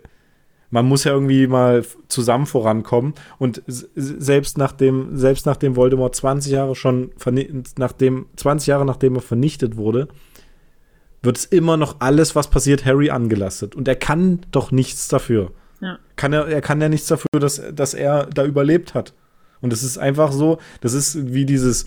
man muss ja irgendwie mal zusammen vorankommen und selbst nachdem, selbst nachdem Voldemort 20 Jahre schon, nachdem, 20 Jahre nachdem er vernichtet wurde, wird es immer noch alles, was passiert, Harry angelastet. Und er kann doch nichts dafür. Ja. Kann er, er kann ja nichts dafür, dass, dass er da überlebt hat. Und es ist einfach so, das ist wie dieses,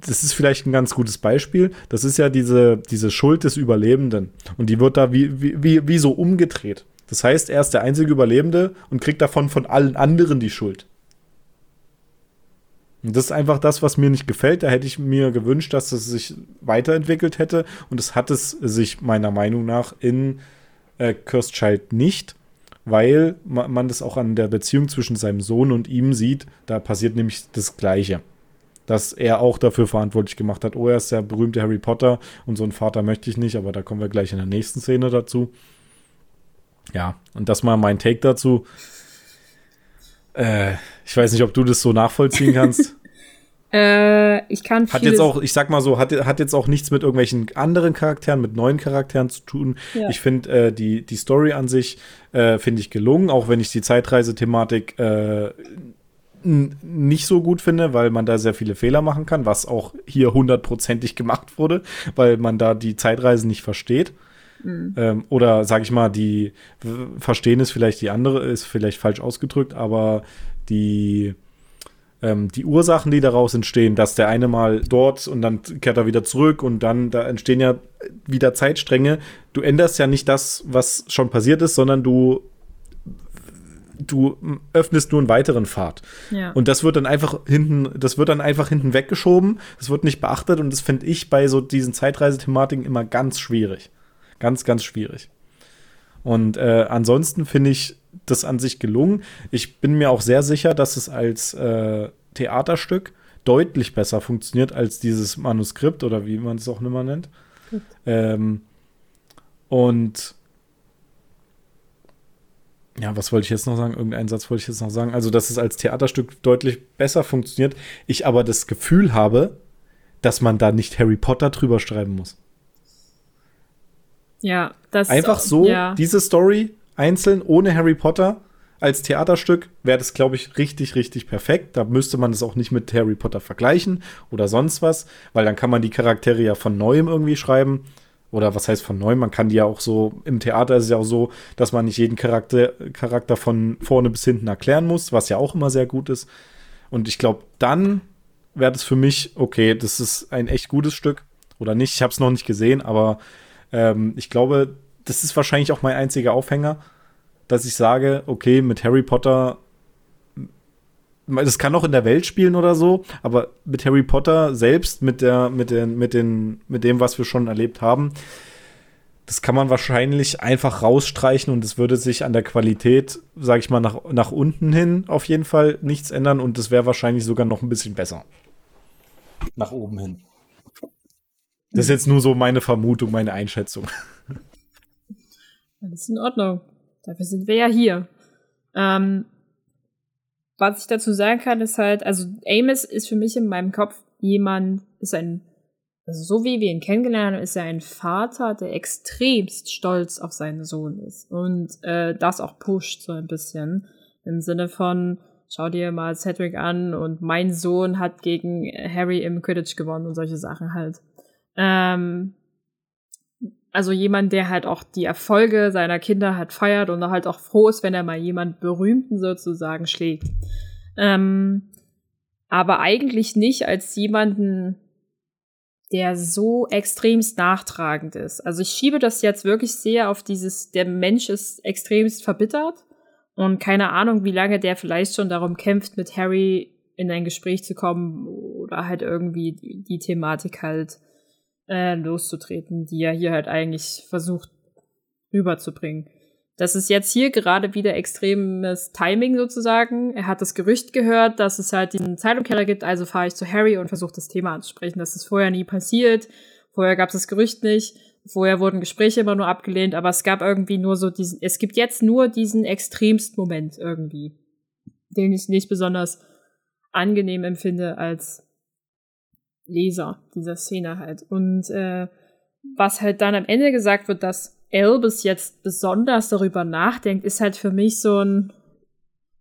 das ist vielleicht ein ganz gutes Beispiel. Das ist ja diese, diese Schuld des Überlebenden. Und die wird da wie, wie, wie so umgedreht. Das heißt, er ist der einzige Überlebende und kriegt davon von allen anderen die Schuld. Und das ist einfach das, was mir nicht gefällt. Da hätte ich mir gewünscht, dass es sich weiterentwickelt hätte. Und es hat es sich meiner Meinung nach in äh, Cursed Child nicht, weil man, das auch an der Beziehung zwischen seinem Sohn und ihm sieht. Da passiert nämlich das Gleiche. Dass er auch dafür verantwortlich gemacht hat, oh, er ist der berühmte Harry Potter und so einen Vater möchte ich nicht, aber da kommen wir gleich in der nächsten Szene dazu. Ja, und das mal mein Take dazu. Äh, ich weiß nicht, ob du das so nachvollziehen kannst.
äh, ich kann
Hat jetzt auch, ich sag mal so, hat, hat jetzt auch nichts mit irgendwelchen anderen Charakteren, mit neuen Charakteren zu tun. Ja. Ich finde äh, die, die Story an sich, äh, finde ich gelungen, auch wenn ich die Zeitreisethematik äh, nicht so gut finde, weil man da sehr viele Fehler machen kann, was auch hier hundertprozentig gemacht wurde, weil man da die Zeitreisen nicht versteht. Mhm. Ähm, oder sag ich mal, die verstehen ist vielleicht die andere, ist vielleicht falsch ausgedrückt, aber die, ähm, die Ursachen, die daraus entstehen, dass der eine mal dort und dann kehrt er wieder zurück und dann da entstehen ja wieder Zeitstränge. Du änderst ja nicht das, was schon passiert ist, sondern du du öffnest nur einen weiteren Pfad. Ja. Und das wird dann einfach hinten, das wird dann einfach hinten weggeschoben. Das wird nicht beachtet und das finde ich bei so diesen Zeitreisethematiken immer ganz schwierig. Ganz, ganz schwierig. Und äh, ansonsten finde ich das an sich gelungen. Ich bin mir auch sehr sicher, dass es als äh, Theaterstück deutlich besser funktioniert als dieses Manuskript oder wie man es auch nimmer nennt. Ähm, Und ja, was wollte ich jetzt noch sagen? Irgendeinen Satz wollte ich jetzt noch sagen. Also, dass es als Theaterstück deutlich besser funktioniert. Ich aber das Gefühl habe, dass man da nicht Harry Potter drüber schreiben muss.
Ja, das
Einfach so, ja. diese Story einzeln ohne Harry Potter als Theaterstück wäre das, glaube ich, richtig, richtig perfekt. Da müsste man es auch nicht mit Harry Potter vergleichen oder sonst was, weil dann kann man die Charaktere ja von neuem irgendwie schreiben. Oder was heißt von neuem? Man kann die ja auch so, im Theater ist es ja auch so, dass man nicht jeden Charakter, Charakter von vorne bis hinten erklären muss, was ja auch immer sehr gut ist. Und ich glaube, dann wäre das für mich, okay, das ist ein echt gutes Stück. Oder nicht, ich habe es noch nicht gesehen, aber ähm, ich glaube, das ist wahrscheinlich auch mein einziger Aufhänger dass ich sage, okay, mit Harry Potter, das kann auch in der Welt spielen oder so, aber mit Harry Potter selbst, mit der, mit den, mit den, mit dem, was wir schon erlebt haben, das kann man wahrscheinlich einfach rausstreichen und es würde sich an der Qualität, sage ich mal, nach, nach unten hin auf jeden Fall nichts ändern und es wäre wahrscheinlich sogar noch ein bisschen besser. Nach oben hin. Das ist jetzt nur so meine Vermutung, meine Einschätzung.
Alles in Ordnung. Dafür sind wir ja hier. Ähm, was ich dazu sagen kann, ist halt, also Amos ist für mich in meinem Kopf jemand, ist ein, also so wie wir ihn kennengelernt haben, ist er ein Vater, der extremst stolz auf seinen Sohn ist und äh, das auch pusht so ein bisschen im Sinne von, schau dir mal Cedric an und mein Sohn hat gegen Harry im Quidditch gewonnen und solche Sachen halt. Ähm, also jemand, der halt auch die Erfolge seiner Kinder halt feiert und halt auch froh ist, wenn er mal jemand Berühmten sozusagen schlägt. Ähm, aber eigentlich nicht als jemanden, der so extremst nachtragend ist. Also ich schiebe das jetzt wirklich sehr auf dieses, der Mensch ist extremst verbittert und keine Ahnung, wie lange der vielleicht schon darum kämpft, mit Harry in ein Gespräch zu kommen oder halt irgendwie die, die Thematik halt äh, loszutreten, die er hier halt eigentlich versucht rüberzubringen. Das ist jetzt hier gerade wieder extremes Timing sozusagen. Er hat das Gerücht gehört, dass es halt diesen Zeitumkehrer gibt, also fahre ich zu Harry und versuche das Thema anzusprechen. Das ist vorher nie passiert. Vorher gab es das Gerücht nicht. Vorher wurden Gespräche immer nur abgelehnt, aber es gab irgendwie nur so diesen, es gibt jetzt nur diesen extremsten Moment irgendwie, den ich nicht besonders angenehm empfinde als Leser dieser Szene halt. Und äh, was halt dann am Ende gesagt wird, dass Albus jetzt besonders darüber nachdenkt, ist halt für mich so ein,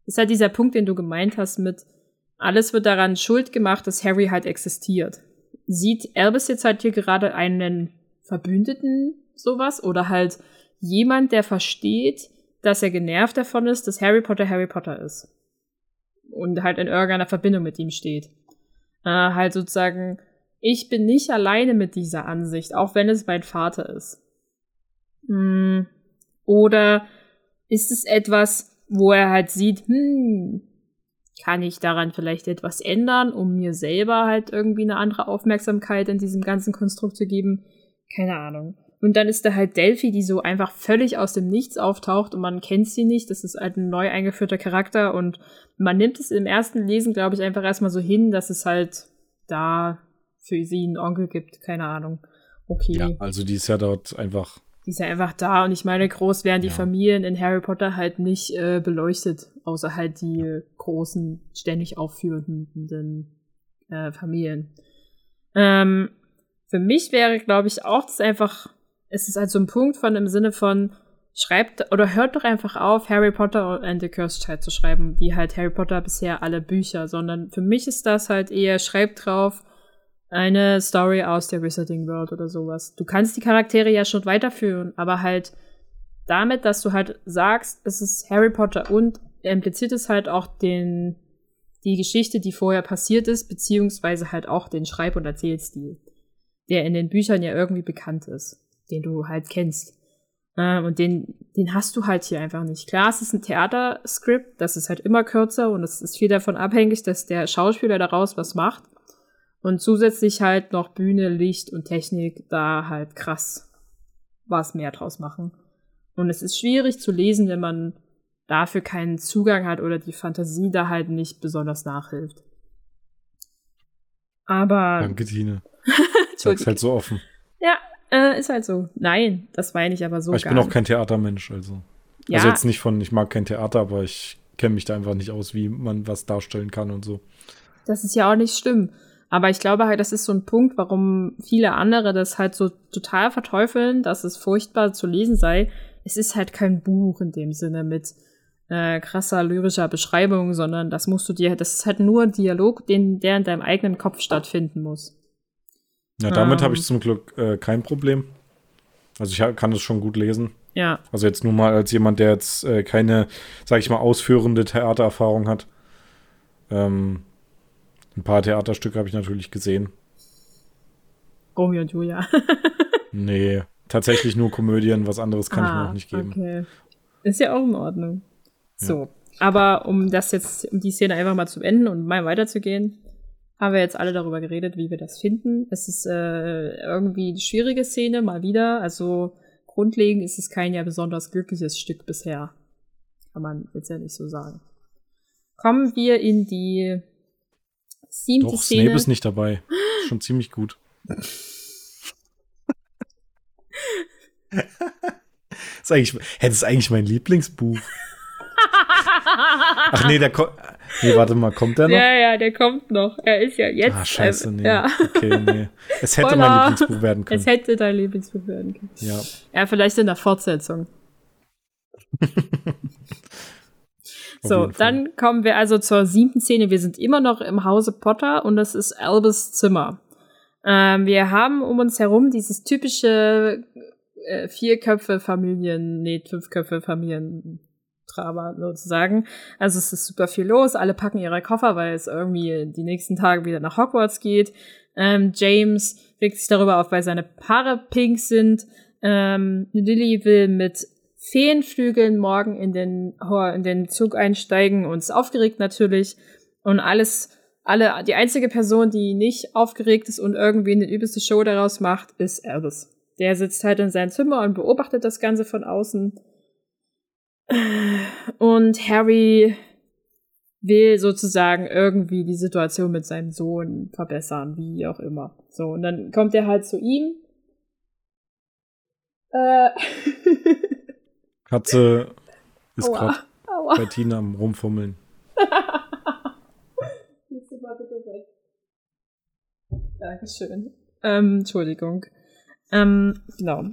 ist halt dieser Punkt, den du gemeint hast mit, alles wird daran schuld gemacht, dass Harry halt existiert. Sieht Albus jetzt halt hier gerade einen Verbündeten sowas oder halt jemand, der versteht, dass er genervt davon ist, dass Harry Potter Harry Potter ist und halt in irgendeiner Verbindung mit ihm steht äh, halt sozusagen, ich bin nicht alleine mit dieser Ansicht, auch wenn es mein Vater ist. Hm. Oder ist es etwas, wo er halt sieht, hm, kann ich daran vielleicht etwas ändern, um mir selber halt irgendwie eine andere Aufmerksamkeit in diesem ganzen Konstrukt zu geben? Keine Ahnung. Und dann ist da halt Delphi, die so einfach völlig aus dem Nichts auftaucht und man kennt sie nicht. Das ist halt ein neu eingeführter Charakter und man nimmt es im ersten Lesen, glaube ich, einfach erstmal so hin, dass es halt da für sie einen Onkel gibt. Keine Ahnung. Okay. Ja,
also die ist ja dort einfach.
Die ist ja einfach da und ich meine, groß werden die ja. Familien in Harry Potter halt nicht äh, beleuchtet, außer halt die großen, ständig aufführenden äh, Familien. Ähm, für mich wäre, glaube ich, auch das einfach es ist halt so ein Punkt von im Sinne von, schreibt oder hört doch einfach auf, Harry Potter and the Cursed Child zu schreiben, wie halt Harry Potter bisher alle Bücher, sondern für mich ist das halt eher, schreibt drauf eine Story aus der Wizarding World oder sowas. Du kannst die Charaktere ja schon weiterführen, aber halt damit, dass du halt sagst, es ist Harry Potter und impliziert es halt auch den, die Geschichte, die vorher passiert ist, beziehungsweise halt auch den Schreib- und Erzählstil, der in den Büchern ja irgendwie bekannt ist den du halt kennst. Äh, und den, den hast du halt hier einfach nicht. Klar, es ist ein Theaterskript, das ist halt immer kürzer und es ist viel davon abhängig, dass der Schauspieler daraus was macht. Und zusätzlich halt noch Bühne, Licht und Technik da halt krass was mehr draus machen. Und es ist schwierig zu lesen, wenn man dafür keinen Zugang hat oder die Fantasie da halt nicht besonders nachhilft. Aber.
Danke, Tine. Sag's halt so offen.
Ja, äh, ist halt so. Nein, das meine ich aber so.
Aber ich bin auch kein Theatermensch, also. Ja. Also jetzt nicht von, ich mag kein Theater, aber ich kenne mich da einfach nicht aus, wie man was darstellen kann und so.
Das ist ja auch nicht schlimm. Aber ich glaube halt, das ist so ein Punkt, warum viele andere das halt so total verteufeln, dass es furchtbar zu lesen sei. Es ist halt kein Buch in dem Sinne mit äh, krasser lyrischer Beschreibung, sondern das musst du dir, das ist halt nur ein Dialog, den, der in deinem eigenen Kopf stattfinden muss.
Ja, damit ähm, habe ich zum Glück äh, kein Problem. Also ich kann das schon gut lesen.
Ja.
Also jetzt nur mal als jemand, der jetzt äh, keine, sag ich mal, ausführende Theatererfahrung hat. Ähm, ein paar Theaterstücke habe ich natürlich gesehen.
Romeo und Julia.
nee, tatsächlich nur Komödien, was anderes kann ah, ich mir noch nicht geben.
Okay. Ist ja auch in Ordnung. So. Ja. Aber um das jetzt, um die Szene einfach mal zu enden und mal weiterzugehen, haben wir jetzt alle darüber geredet, wie wir das finden. Es ist äh, irgendwie eine schwierige Szene, mal wieder. Also grundlegend ist es kein ja besonders glückliches Stück bisher. Kann man jetzt ja nicht so sagen. Kommen wir in die siebte Doch, Szene.
Snape ist nicht dabei. Schon ziemlich gut. ist eigentlich, hätte es eigentlich mein Lieblingsbuch. Ach nee, der kommt. Nee, warte mal, kommt der noch?
Ja, ja, der kommt noch. Er ist ja jetzt.
Ah, scheiße, ähm, nee. Ja. Okay, nee. Es hätte Voila. mein Lieblingsbuch werden können.
Es hätte dein Lieblingsbuch werden können.
Ja.
Ja, vielleicht in der Fortsetzung. so, dann kommen wir also zur siebten Szene. Wir sind immer noch im Hause Potter und das ist Albus Zimmer. Ähm, wir haben um uns herum dieses typische äh, Vierköpfe-Familien, nee, Fünfköpfe-Familien Drama sozusagen. Also es ist super viel los, alle packen ihre Koffer, weil es irgendwie die nächsten Tage wieder nach Hogwarts geht. Ähm, James regt sich darüber auf, weil seine Paare pink sind. Ähm, Lily will mit Feenflügeln morgen in den, in den Zug einsteigen und ist aufgeregt natürlich. Und alles, alle, die einzige Person, die nicht aufgeregt ist und irgendwie eine übelste Show daraus macht, ist Albus. Der sitzt halt in seinem Zimmer und beobachtet das Ganze von außen und Harry will sozusagen irgendwie die Situation mit seinem Sohn verbessern, wie auch immer. So, und dann kommt er halt zu ihm. Äh.
Katze ist gerade bei Tina am Rumfummeln.
Dankeschön. Ähm, Entschuldigung. Ähm, genau.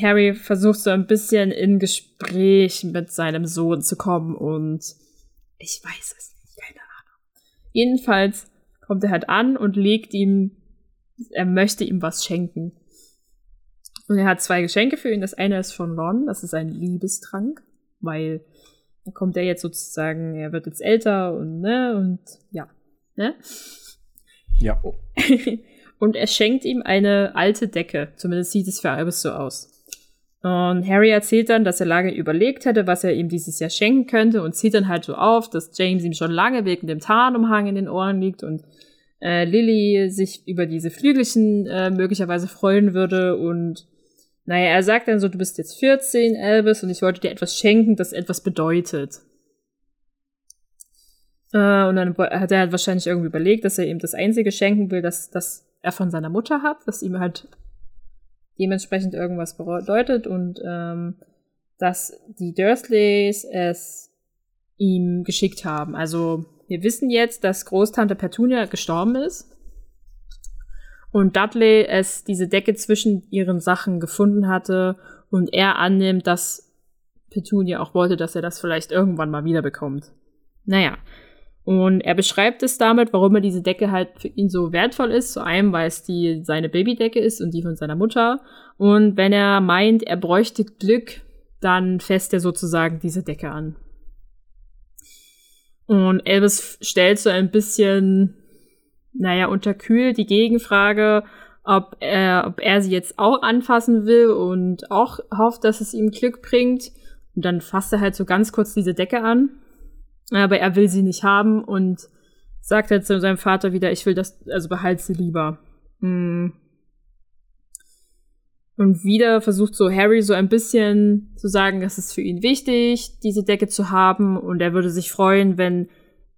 Harry versucht so ein bisschen in Gespräch mit seinem Sohn zu kommen und ich weiß es nicht, keine Ahnung. Jedenfalls kommt er halt an und legt ihm, er möchte ihm was schenken. Und er hat zwei Geschenke für ihn. Das eine ist von Ron, das ist ein Liebestrank, weil da kommt er jetzt sozusagen, er wird jetzt älter und ne, und ja, ne?
Ja.
und er schenkt ihm eine alte Decke. Zumindest sieht es für Albus so aus. Und Harry erzählt dann, dass er lange überlegt hätte, was er ihm dieses Jahr schenken könnte und zieht dann halt so auf, dass James ihm schon lange wegen dem Tarnumhang in den Ohren liegt und äh, Lily sich über diese Flügelchen äh, möglicherweise freuen würde und naja, er sagt dann so, du bist jetzt 14, Albus, und ich wollte dir etwas schenken, das etwas bedeutet. Äh, und dann hat er halt wahrscheinlich irgendwie überlegt, dass er ihm das Einzige schenken will, das, das er von seiner Mutter hat, das ihm halt dementsprechend irgendwas bedeutet und ähm, dass die Dursleys es ihm geschickt haben. Also wir wissen jetzt, dass Großtante Petunia gestorben ist und Dudley es diese Decke zwischen ihren Sachen gefunden hatte und er annimmt, dass Petunia auch wollte, dass er das vielleicht irgendwann mal wiederbekommt. Naja, und er beschreibt es damit, warum er diese Decke halt für ihn so wertvoll ist. Zu einem, weil es die seine Babydecke ist und die von seiner Mutter. Und wenn er meint, er bräuchte Glück, dann fässt er sozusagen diese Decke an. Und Elvis stellt so ein bisschen, naja, unterkühlt die Gegenfrage, ob er, ob er sie jetzt auch anfassen will und auch hofft, dass es ihm Glück bringt. Und dann fasst er halt so ganz kurz diese Decke an aber er will sie nicht haben und sagt halt zu seinem Vater wieder, ich will das, also behalt sie lieber. Hm. Und wieder versucht so Harry so ein bisschen zu sagen, es ist für ihn wichtig, diese Decke zu haben und er würde sich freuen, wenn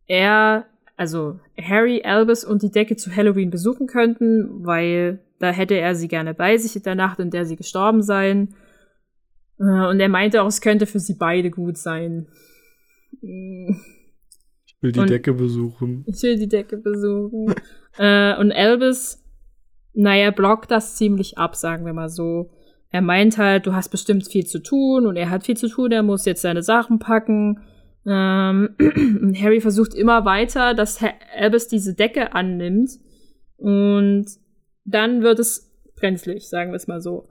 er, also Harry, Albus und die Decke zu Halloween besuchen könnten, weil da hätte er sie gerne bei sich in der Nacht, in der sie gestorben seien. Äh, und er meinte auch, es könnte für sie beide gut sein.
Ich will die und Decke besuchen.
Ich will die Decke besuchen. äh, und Elvis, naja, blockt das ziemlich ab, sagen wir mal so. Er meint halt, du hast bestimmt viel zu tun und er hat viel zu tun, er muss jetzt seine Sachen packen. Ähm, und Harry versucht immer weiter, dass Albus diese Decke annimmt. Und dann wird es brenzlig, sagen wir es mal so.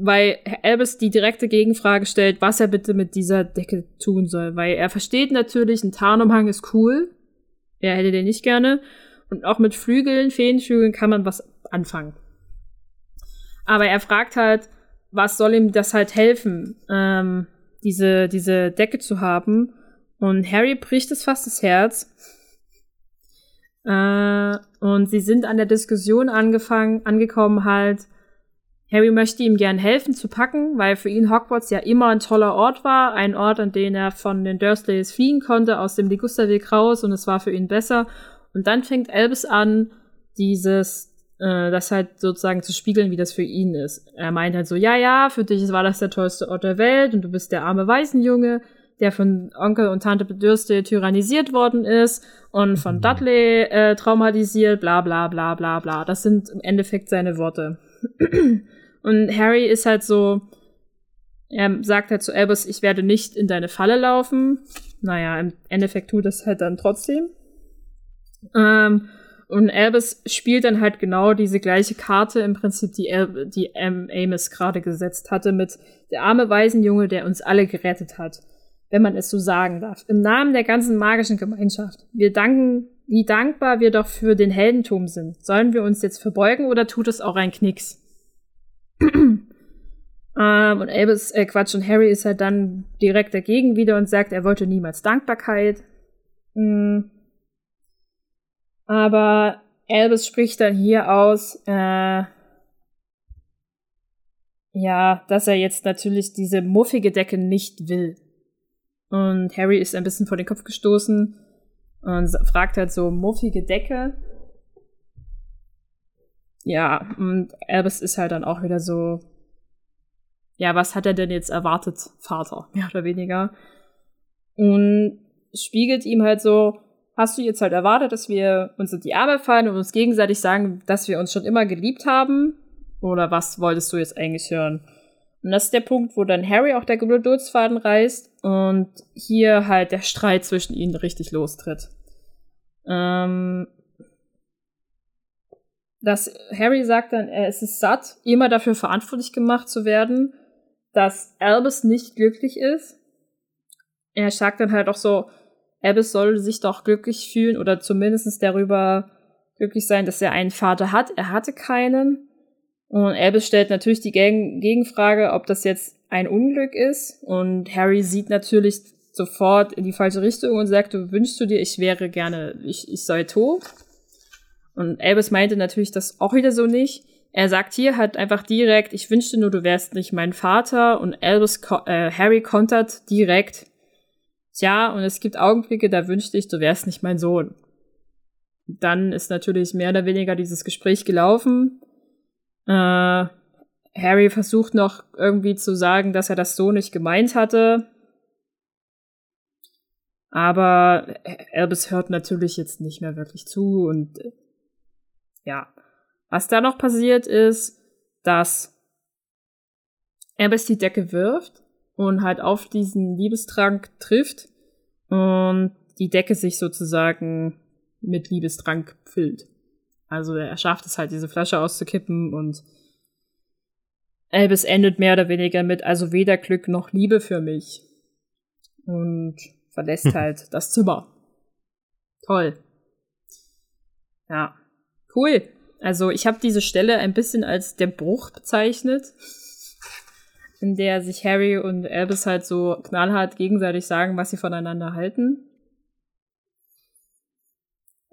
Weil Albus die direkte Gegenfrage stellt, was er bitte mit dieser Decke tun soll. Weil er versteht natürlich, ein Tarnumhang ist cool. Er hätte den nicht gerne. Und auch mit Flügeln, Feenflügeln kann man was anfangen. Aber er fragt halt, was soll ihm das halt helfen, ähm, diese, diese Decke zu haben. Und Harry bricht es fast das Herz. Äh, und sie sind an der Diskussion angefangen, angekommen halt, Harry möchte ihm gern helfen zu packen, weil für ihn Hogwarts ja immer ein toller Ort war, ein Ort, an den er von den Dursleys fliehen konnte, aus dem Ligusterweg raus und es war für ihn besser. Und dann fängt Albus an, dieses, äh, das halt sozusagen zu spiegeln, wie das für ihn ist. Er meint halt so, ja, ja, für dich war das der tollste Ort der Welt und du bist der arme Waisenjunge, der von Onkel und Tante Bedürste tyrannisiert worden ist und von mhm. Dudley äh, traumatisiert, bla bla bla bla bla. Das sind im Endeffekt seine Worte. Und Harry ist halt so, er sagt halt zu Albus, ich werde nicht in deine Falle laufen. Naja, im Endeffekt tut es halt dann trotzdem. Ähm, und Albus spielt dann halt genau diese gleiche Karte im Prinzip, die, Al die ähm, Amos gerade gesetzt hatte, mit der arme Waisenjunge, der uns alle gerettet hat wenn man es so sagen darf, im Namen der ganzen magischen Gemeinschaft. Wir danken, wie dankbar wir doch für den Heldentum sind. Sollen wir uns jetzt verbeugen oder tut es auch ein Knicks? Ähm, und Albus, äh, Quatsch, und Harry ist halt dann direkt dagegen wieder und sagt, er wollte niemals Dankbarkeit. Mhm. Aber Albus spricht dann hier aus, äh, ja, dass er jetzt natürlich diese muffige Decke nicht will. Und Harry ist ein bisschen vor den Kopf gestoßen und fragt halt so, muffige Decke. Ja, und Albus ist halt dann auch wieder so, ja, was hat er denn jetzt erwartet, Vater, mehr oder weniger. Und spiegelt ihm halt so, hast du jetzt halt erwartet, dass wir uns in die Arme fallen und uns gegenseitig sagen, dass wir uns schon immer geliebt haben? Oder was wolltest du jetzt eigentlich hören? Und das ist der Punkt, wo dann Harry auch der Geduldsfaden reißt und hier halt der Streit zwischen ihnen richtig lostritt. Ähm, dass Harry sagt dann, er ist es satt, immer dafür verantwortlich gemacht zu werden, dass Albus nicht glücklich ist. Er sagt dann halt auch so, Albus soll sich doch glücklich fühlen oder zumindest darüber glücklich sein, dass er einen Vater hat. Er hatte keinen. Und Albus stellt natürlich die Gegenfrage, ob das jetzt ein Unglück ist. Und Harry sieht natürlich sofort in die falsche Richtung und sagt, du wünschst du dir, ich wäre gerne, ich, ich sei tot. Und Albus meinte natürlich das auch wieder so nicht. Er sagt hier halt einfach direkt, ich wünschte nur, du wärst nicht mein Vater. Und Albus, äh, Harry kontert direkt, ja, und es gibt Augenblicke, da wünschte ich, du wärst nicht mein Sohn. Dann ist natürlich mehr oder weniger dieses Gespräch gelaufen. Äh, Harry versucht noch irgendwie zu sagen, dass er das so nicht gemeint hatte. Aber Albus hört natürlich jetzt nicht mehr wirklich zu und ja. Was da noch passiert ist, dass Albus die Decke wirft und halt auf diesen Liebestrank trifft und die Decke sich sozusagen mit Liebestrank füllt. Also er schafft es halt, diese Flasche auszukippen und Elvis endet mehr oder weniger mit, also weder Glück noch Liebe für mich. Und verlässt hm. halt das Zimmer. Toll. Ja, cool. Also ich habe diese Stelle ein bisschen als der Bruch bezeichnet, in der sich Harry und Albus halt so knallhart gegenseitig sagen, was sie voneinander halten.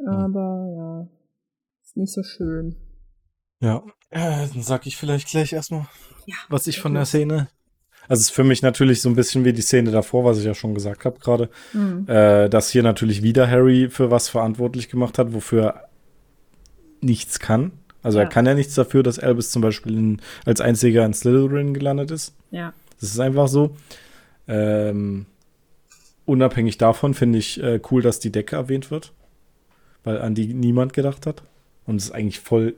Aber ja, nicht so schön.
Ja, äh, dann sag ich vielleicht gleich erstmal, ja, was ich von der Szene. Also es ist für mich natürlich so ein bisschen wie die Szene davor, was ich ja schon gesagt habe gerade, mhm. äh, dass hier natürlich wieder Harry für was verantwortlich gemacht hat, wofür nichts kann. Also ja. er kann ja nichts dafür, dass Albus zum Beispiel in, als einziger in Slytherin gelandet ist.
Ja.
Das ist einfach so. Ähm, unabhängig davon finde ich äh, cool, dass die Decke erwähnt wird, weil an die niemand gedacht hat. Und es ist eigentlich voll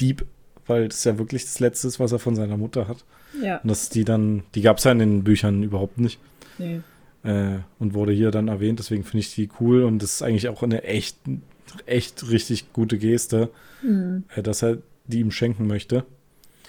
deep, weil das ja wirklich das Letzte ist, was er von seiner Mutter hat.
Ja.
Und dass die dann, die gab es ja in den Büchern überhaupt nicht.
Nee.
Äh, und wurde hier dann erwähnt, deswegen finde ich die cool und das ist eigentlich auch eine echt, echt richtig gute Geste, mhm. äh, dass er die ihm schenken möchte.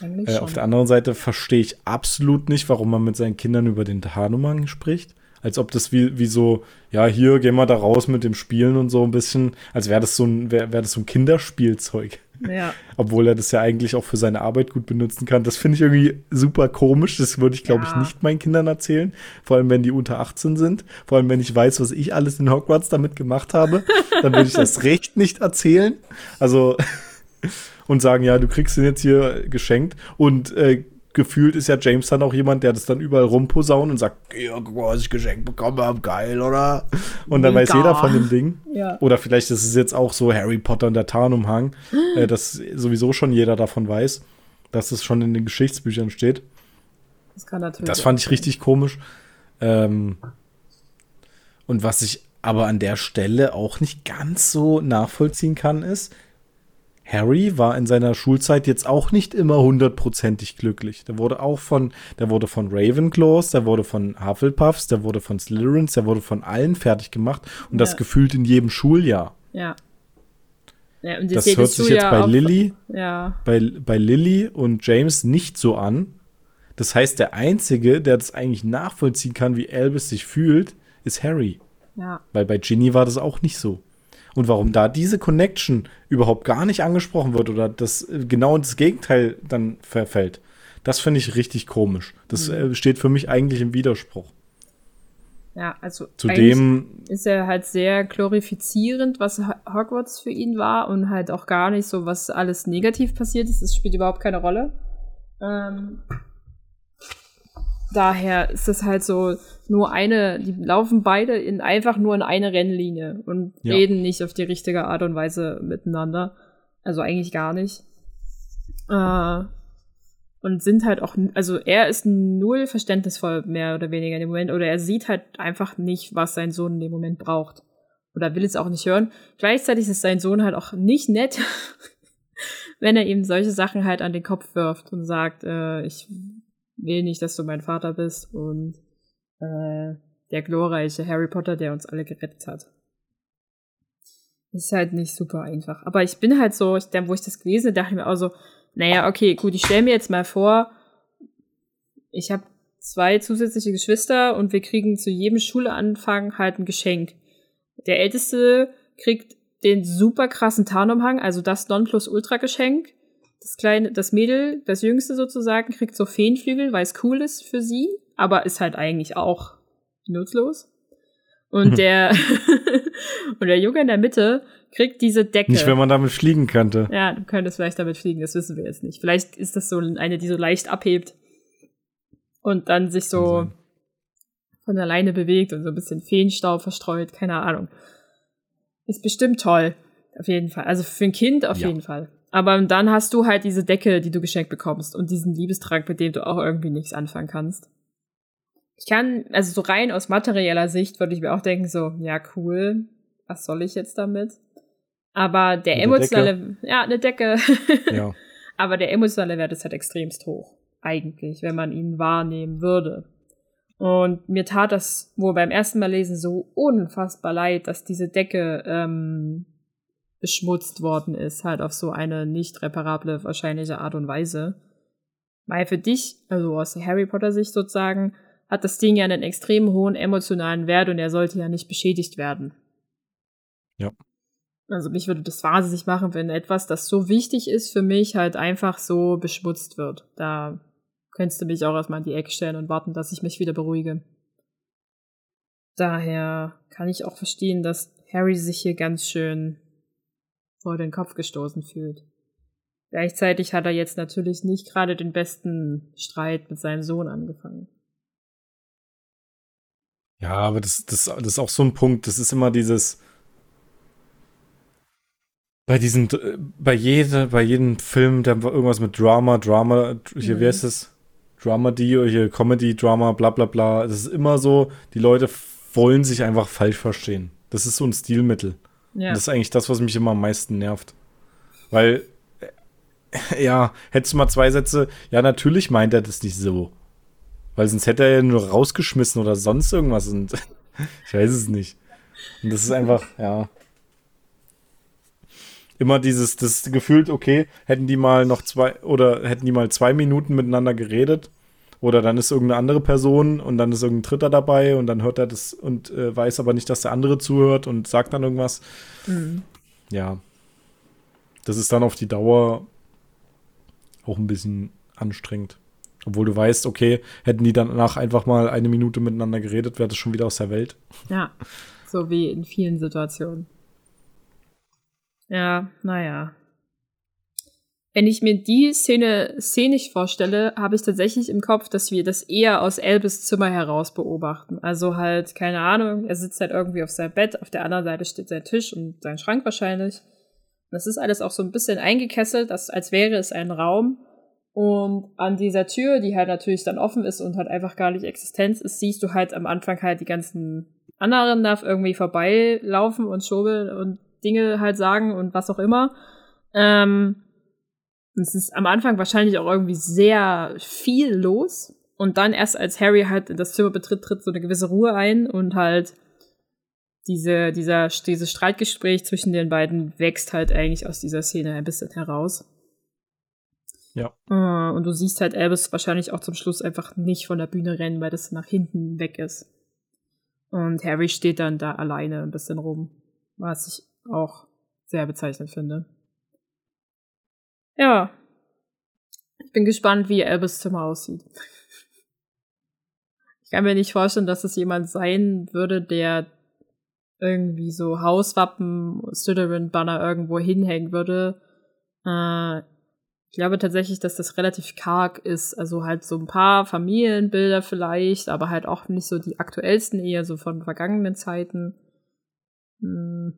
Äh, auf der anderen Seite verstehe ich absolut nicht, warum man mit seinen Kindern über den Hanuman spricht. Als ob das wie, wie so, ja, hier gehen wir da raus mit dem Spielen und so ein bisschen, als wäre das so ein, wäre wär das so ein Kinderspielzeug.
Ja.
Obwohl er das ja eigentlich auch für seine Arbeit gut benutzen kann. Das finde ich irgendwie super komisch. Das würde ich, glaube ja. ich, nicht meinen Kindern erzählen. Vor allem, wenn die unter 18 sind. Vor allem, wenn ich weiß, was ich alles in Hogwarts damit gemacht habe. dann würde ich das recht nicht erzählen. Also und sagen, ja, du kriegst den jetzt hier geschenkt. Und äh, gefühlt ist ja James dann auch jemand, der das dann überall rumposaunt und sagt, ja, guck mal, was ich geschenkt bekommen habe, geil, oder? Und dann Mega. weiß jeder von dem Ding.
Ja.
Oder vielleicht ist es jetzt auch so Harry Potter und der Tarnumhang, äh, dass sowieso schon jeder davon weiß, dass es schon in den Geschichtsbüchern steht.
Das kann natürlich.
Das fand ich richtig komisch. Ähm, und was ich aber an der Stelle auch nicht ganz so nachvollziehen kann, ist, Harry war in seiner Schulzeit jetzt auch nicht immer hundertprozentig glücklich. Der wurde auch von, der wurde von Ravenclaws, der wurde von Hufflepuffs, der wurde von Slytherins, der wurde von allen fertig gemacht und ja. das gefühlt in jedem Schuljahr.
Ja.
ja das hört sich jetzt bei Lily,
ja.
bei, bei Lily und James nicht so an. Das heißt, der Einzige, der das eigentlich nachvollziehen kann, wie Albus sich fühlt, ist Harry.
Ja.
Weil bei Ginny war das auch nicht so. Und warum da diese Connection überhaupt gar nicht angesprochen wird oder das äh, genau das Gegenteil dann verfällt, das finde ich richtig komisch. Das mhm. Äh, steht für mich eigentlich im Widerspruch.
Ja, also
zudem
ist er halt sehr glorifizierend, was Hogwarts für ihn war und halt auch gar nicht so, was alles negativ passiert ist. Das spielt überhaupt keine Rolle. Ähm, daher ist das halt so nur eine, die laufen beide in einfach nur in eine Rennlinie und ja. reden nicht auf die richtige Art und Weise miteinander. Also eigentlich gar nicht. Äh, und sind halt auch, also er ist null verständnisvoll mehr oder weniger in dem Moment oder er sieht halt einfach nicht, was sein Sohn in dem Moment braucht. Oder will es auch nicht hören. Gleichzeitig ist sein Sohn halt auch nicht nett, wenn er ihm solche Sachen halt an den Kopf wirft und sagt, äh, ich will nicht, dass du mein Vater bist und äh, der glorreiche Harry Potter, der uns alle gerettet hat. Ist halt nicht super einfach. Aber ich bin halt so, ich, wo ich das gelesen habe, dachte ich mir auch so, naja, okay, gut, ich stelle mir jetzt mal vor, ich habe zwei zusätzliche Geschwister und wir kriegen zu jedem Schuleanfang halt ein Geschenk. Der Älteste kriegt den super krassen Tarnumhang, also das Nonplusultra-Geschenk das kleine, das Mädel, das Jüngste sozusagen, kriegt so Feenflügel, weil es cool ist für sie, aber ist halt eigentlich auch nutzlos. Und mhm. der und der Junge in der Mitte kriegt diese Decke.
Nicht, wenn man damit fliegen könnte.
Ja, du könntest vielleicht damit fliegen, das wissen wir jetzt nicht. Vielleicht ist das so eine, die so leicht abhebt und dann sich so von alleine bewegt und so ein bisschen Feenstaub verstreut, keine Ahnung. Ist bestimmt toll. Auf jeden Fall. Also für ein Kind auf ja. jeden Fall. Aber dann hast du halt diese Decke, die du geschenkt bekommst und diesen Liebestrank, mit dem du auch irgendwie nichts anfangen kannst. Ich kann, also so rein aus materieller Sicht würde ich mir auch denken, so, ja, cool, was soll ich jetzt damit? Aber der eine emotionale, Decke. ja, eine Decke. ja. Aber der emotionale Wert ist halt extremst hoch. Eigentlich, wenn man ihn wahrnehmen würde. Und mir tat das wohl beim ersten Mal lesen so unfassbar leid, dass diese Decke ähm, beschmutzt worden ist, halt auf so eine nicht reparable wahrscheinliche Art und Weise. Weil für dich, also aus Harry Potter Sicht sozusagen, hat das Ding ja einen extrem hohen emotionalen Wert und er sollte ja nicht beschädigt werden.
Ja.
Also mich würde das wahnsinnig machen, wenn etwas, das so wichtig ist für mich, halt einfach so beschmutzt wird. Da könntest du mich auch erstmal in die Ecke stellen und warten, dass ich mich wieder beruhige. Daher kann ich auch verstehen, dass Harry sich hier ganz schön vor den Kopf gestoßen fühlt. Gleichzeitig hat er jetzt natürlich nicht gerade den besten Streit mit seinem Sohn angefangen.
Ja, aber das, das, das ist auch so ein Punkt, das ist immer dieses, bei diesen, bei jeder, bei jedem Film, der irgendwas mit Drama, Drama, hier, mhm. wie heißt es? Drama-D, hier Comedy, Drama, bla bla bla. Das ist immer so, die Leute wollen sich einfach falsch verstehen. Das ist so ein Stilmittel. Ja. Das ist eigentlich das, was mich immer am meisten nervt. Weil, äh, ja, hättest du mal zwei Sätze, ja, natürlich meint er das nicht so. Weil sonst hätte er ja nur rausgeschmissen oder sonst irgendwas und ich weiß es nicht. Und das ist einfach, ja. Immer dieses, das gefühlt, okay, hätten die mal noch zwei oder hätten die mal zwei Minuten miteinander geredet oder dann ist irgendeine andere Person und dann ist irgendein Dritter dabei und dann hört er das und äh, weiß aber nicht, dass der andere zuhört und sagt dann irgendwas. Mhm. Ja. Das ist dann auf die Dauer auch ein bisschen anstrengend. Obwohl du weißt, okay, hätten die danach einfach mal eine Minute miteinander geredet, wäre das schon wieder aus der Welt.
Ja, so wie in vielen Situationen. Ja, naja. Wenn ich mir die Szene szenisch vorstelle, habe ich tatsächlich im Kopf, dass wir das eher aus Elbes Zimmer heraus beobachten. Also halt, keine Ahnung, er sitzt halt irgendwie auf seinem Bett, auf der anderen Seite steht sein Tisch und sein Schrank wahrscheinlich. Das ist alles auch so ein bisschen eingekesselt, dass, als wäre es ein Raum. Und an dieser Tür, die halt natürlich dann offen ist und halt einfach gar nicht Existenz ist, siehst du halt am Anfang halt die ganzen anderen da irgendwie vorbeilaufen und schobeln und Dinge halt sagen und was auch immer. Ähm, es ist am Anfang wahrscheinlich auch irgendwie sehr viel los. Und dann erst als Harry halt in das Zimmer betritt, tritt so eine gewisse Ruhe ein und halt diese, dieser, dieses Streitgespräch zwischen den beiden wächst halt eigentlich aus dieser Szene ein bisschen heraus.
Ja.
Uh, und du siehst halt Albus wahrscheinlich auch zum Schluss einfach nicht von der Bühne rennen, weil das nach hinten weg ist. Und Harry steht dann da alleine ein bisschen rum, was ich auch sehr bezeichnend finde. Ja. Ich bin gespannt, wie Albus Zimmer aussieht. Ich kann mir nicht vorstellen, dass es jemand sein würde, der irgendwie so Hauswappen, Slytherin-Banner irgendwo hinhängen würde. Äh, ich glaube tatsächlich, dass das relativ karg ist. Also halt so ein paar Familienbilder vielleicht, aber halt auch nicht so die aktuellsten, eher so von vergangenen Zeiten. Hm.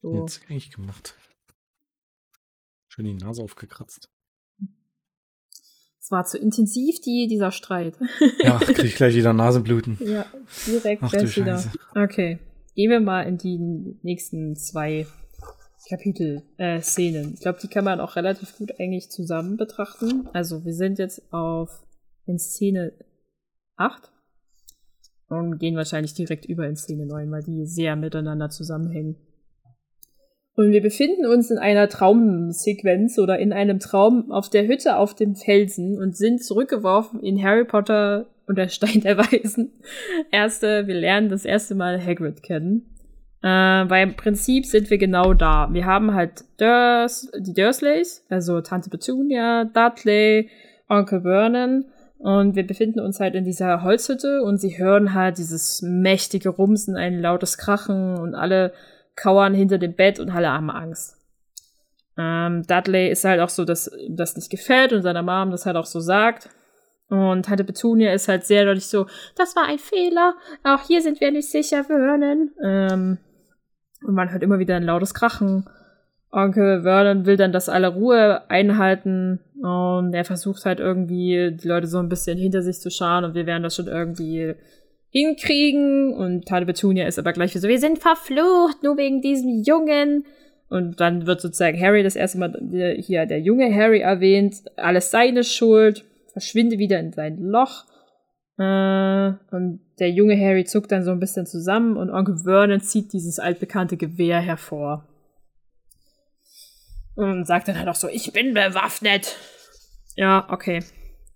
So. Jetzt eigentlich gemacht. Schön die Nase aufgekratzt.
Es war zu intensiv, die, dieser Streit.
ja, krieg ich gleich wieder Nasenbluten.
Ja, direkt Ach, wieder. Okay. Gehen wir mal in die nächsten zwei Kapitel, äh, Szenen. Ich glaube, die kann man auch relativ gut eigentlich zusammen betrachten. Also wir sind jetzt auf in Szene 8 und gehen wahrscheinlich direkt über in Szene 9, weil die sehr miteinander zusammenhängen. Und wir befinden uns in einer Traumsequenz oder in einem Traum auf der Hütte auf dem Felsen und sind zurückgeworfen in Harry Potter und der Stein der Weisen. Erste, wir lernen das erste Mal Hagrid kennen. Äh, weil im Prinzip sind wir genau da. Wir haben halt Durs, die Dursleys, also Tante Petunia, Dudley, Onkel Vernon und wir befinden uns halt in dieser Holzhütte und sie hören halt dieses mächtige Rumsen, ein lautes Krachen und alle kauern hinter dem Bett und alle haben Angst. Ähm, Dudley ist halt auch so, dass ihm das nicht gefällt und seiner Mom das halt auch so sagt. Und Tante Petunia ist halt sehr deutlich so, das war ein Fehler, auch hier sind wir nicht sicher, Vernon. Ähm, und man hört immer wieder ein lautes Krachen. Onkel Vernon will dann, dass alle Ruhe einhalten und er versucht halt irgendwie, die Leute so ein bisschen hinter sich zu scharen und wir werden das schon irgendwie hinkriegen. Und Tante Petunia ist aber gleich so, wir sind verflucht, nur wegen diesem Jungen. Und dann wird sozusagen Harry das erste Mal hier der junge Harry erwähnt, alles seine Schuld, verschwinde wieder in sein Loch. Äh, und der junge Harry zuckt dann so ein bisschen zusammen und Onkel Vernon zieht dieses altbekannte Gewehr hervor. Und sagt dann halt auch so, ich bin bewaffnet. Ja, okay.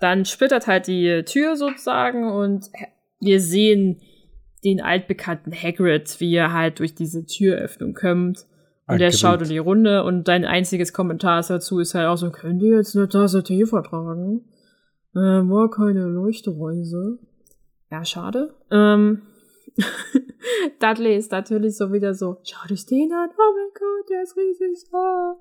Dann splittert halt die Tür sozusagen und wir sehen den altbekannten Hagrid, wie er halt durch diese Türöffnung kommt. Und er schaut in die Runde und dein einziges Kommentar dazu ist halt auch so, könnt ihr jetzt eine Tasse Tee vertragen? Äh, war keine Leuchtereise. Ja, schade. Ähm, Dudley ist natürlich so wieder so, schau dich den an, oh mein Gott, der ist riesig. Ah.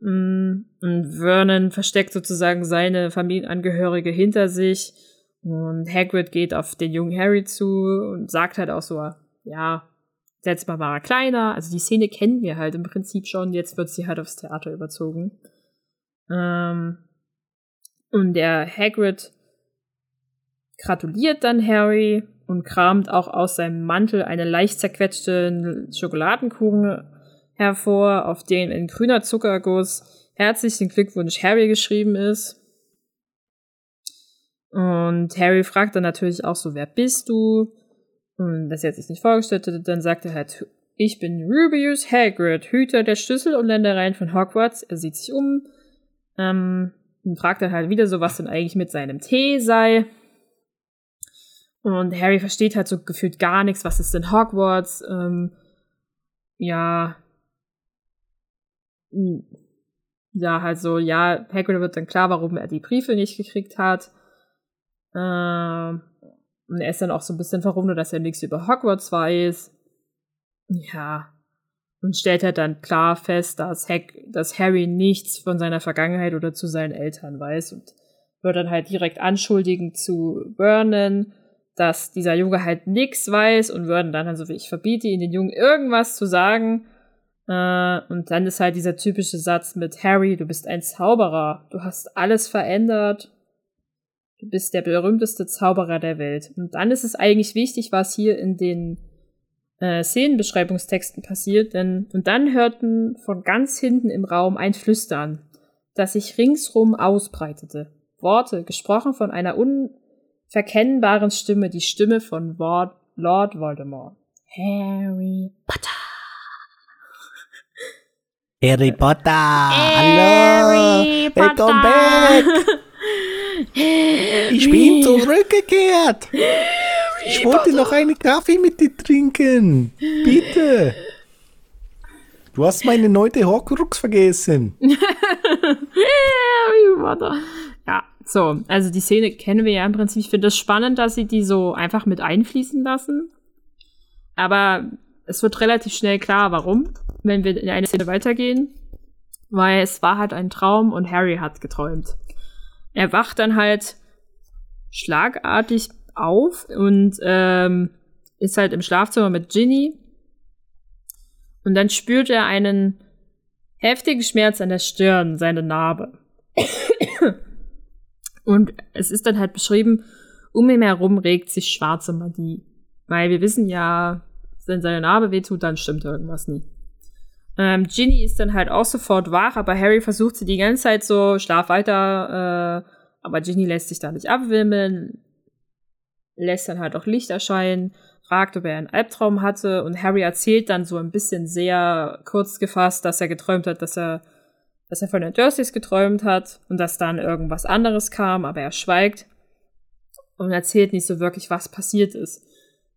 Mm, und Vernon versteckt sozusagen seine Familienangehörige hinter sich und Hagrid geht auf den jungen Harry zu und sagt halt auch so, ja, Letztes Mal war er kleiner, also die Szene kennen wir halt im Prinzip schon, jetzt wird sie halt aufs Theater überzogen. Ähm, und der Hagrid gratuliert dann Harry und kramt auch aus seinem Mantel eine leicht zerquetschte Schokoladenkuchen hervor, auf dem in grüner Zuckerguss herzlichen Glückwunsch Harry geschrieben ist. Und Harry fragt dann natürlich auch so, wer bist du? Und dass er sich nicht vorgestellt hat, dann sagt er halt, ich bin Rubius Hagrid, Hüter der Schlüssel und Ländereien von Hogwarts. Er sieht sich um ähm, und fragt dann halt wieder so, was denn eigentlich mit seinem Tee sei. Und Harry versteht halt so gefühlt gar nichts, was ist denn Hogwarts? Ähm, ja. Ja, halt so, ja, Hagrid wird dann klar, warum er die Briefe nicht gekriegt hat. Ähm, und er ist dann auch so ein bisschen verwundert, dass er nichts über Hogwarts weiß. Ja. Und stellt halt dann klar fest, dass, Hack, dass Harry nichts von seiner Vergangenheit oder zu seinen Eltern weiß und wird dann halt direkt anschuldigen zu Vernon, dass dieser Junge halt nichts weiß und würden dann also, ich verbiete ihn, den Jungen irgendwas zu sagen. Äh, und dann ist halt dieser typische Satz mit Harry, du bist ein Zauberer, du hast alles verändert, du bist der berühmteste Zauberer der Welt. Und dann ist es eigentlich wichtig, was hier in den äh, Szenenbeschreibungstexten passiert, denn und dann hörten von ganz hinten im Raum ein Flüstern, das sich ringsrum ausbreitete. Worte, gesprochen von einer unverkennbaren Stimme, die Stimme von Lord, Lord Voldemort. Harry Potter.
Harry Potter!
Harry
Hallo! Willkommen back! Ich bin zurückgekehrt. Ich wollte noch einen Kaffee mit dir trinken. Bitte. Du hast meine neunte Horcrux vergessen.
ja, so. Also die Szene kennen wir ja im Prinzip. Ich finde es das spannend, dass sie die so einfach mit einfließen lassen. Aber es wird relativ schnell klar, warum, wenn wir in eine Szene weitergehen. Weil es war halt ein Traum und Harry hat geträumt er wacht dann halt schlagartig auf und ähm, ist halt im Schlafzimmer mit Ginny. Und dann spürt er einen heftigen Schmerz an der Stirn, seine Narbe. und es ist dann halt beschrieben, um ihn herum regt sich schwarze Magie. Weil wir wissen ja, wenn seine Narbe wehtut, dann stimmt irgendwas nie. Ähm, Ginny ist dann halt auch sofort wach, aber Harry versucht sie die ganze Zeit so, schlaf weiter, äh, aber Ginny lässt sich da nicht abwimmeln, lässt dann halt auch Licht erscheinen, fragt, ob er einen Albtraum hatte und Harry erzählt dann so ein bisschen sehr kurz gefasst, dass er geträumt hat, dass er, dass er von den Dursleys geträumt hat und dass dann irgendwas anderes kam, aber er schweigt und erzählt nicht so wirklich, was passiert ist.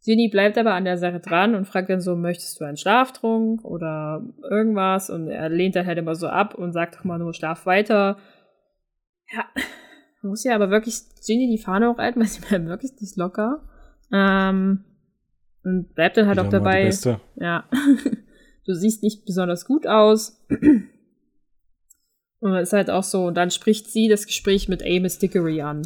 Ginny bleibt aber an der Sache dran und fragt dann so, möchtest du einen Schlaftrunk oder irgendwas? Und er lehnt dann halt immer so ab und sagt doch mal nur, schlaf weiter. Ja, man muss ja aber wirklich Ginny die Fahne hochhalten, weil sie bleibt wirklich nicht locker. Ähm, und bleibt dann halt Wieder auch dabei. Ja. du siehst nicht besonders gut aus. und es ist halt auch so, und dann spricht sie das Gespräch mit Amos Dickory an.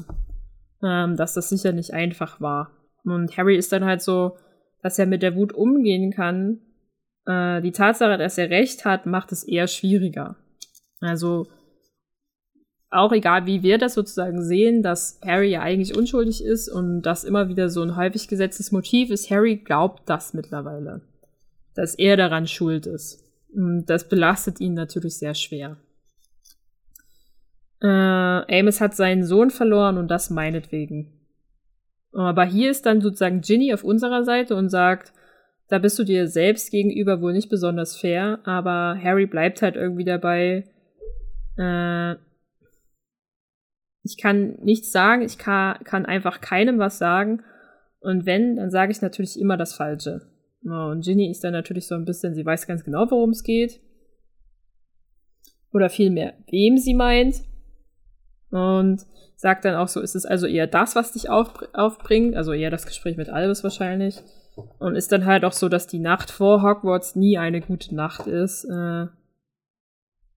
Ähm, dass das sicher nicht einfach war. Und Harry ist dann halt so, dass er mit der Wut umgehen kann. Äh, die Tatsache, dass er recht hat, macht es eher schwieriger. Also, auch egal, wie wir das sozusagen sehen, dass Harry ja eigentlich unschuldig ist und das immer wieder so ein häufig gesetztes Motiv ist, Harry glaubt das mittlerweile. Dass er daran schuld ist. Und das belastet ihn natürlich sehr schwer. Äh, Amos hat seinen Sohn verloren und das meinetwegen. Aber hier ist dann sozusagen Ginny auf unserer Seite und sagt, da bist du dir selbst gegenüber wohl nicht besonders fair, aber Harry bleibt halt irgendwie dabei. Äh, ich kann nichts sagen, ich kann, kann einfach keinem was sagen. Und wenn, dann sage ich natürlich immer das Falsche. Und Ginny ist dann natürlich so ein bisschen, sie weiß ganz genau, worum es geht. Oder vielmehr, wem sie meint. Und sagt dann auch so, ist es also eher das, was dich auf, aufbringt, also eher das Gespräch mit Albus wahrscheinlich. Und ist dann halt auch so, dass die Nacht vor Hogwarts nie eine gute Nacht ist, äh,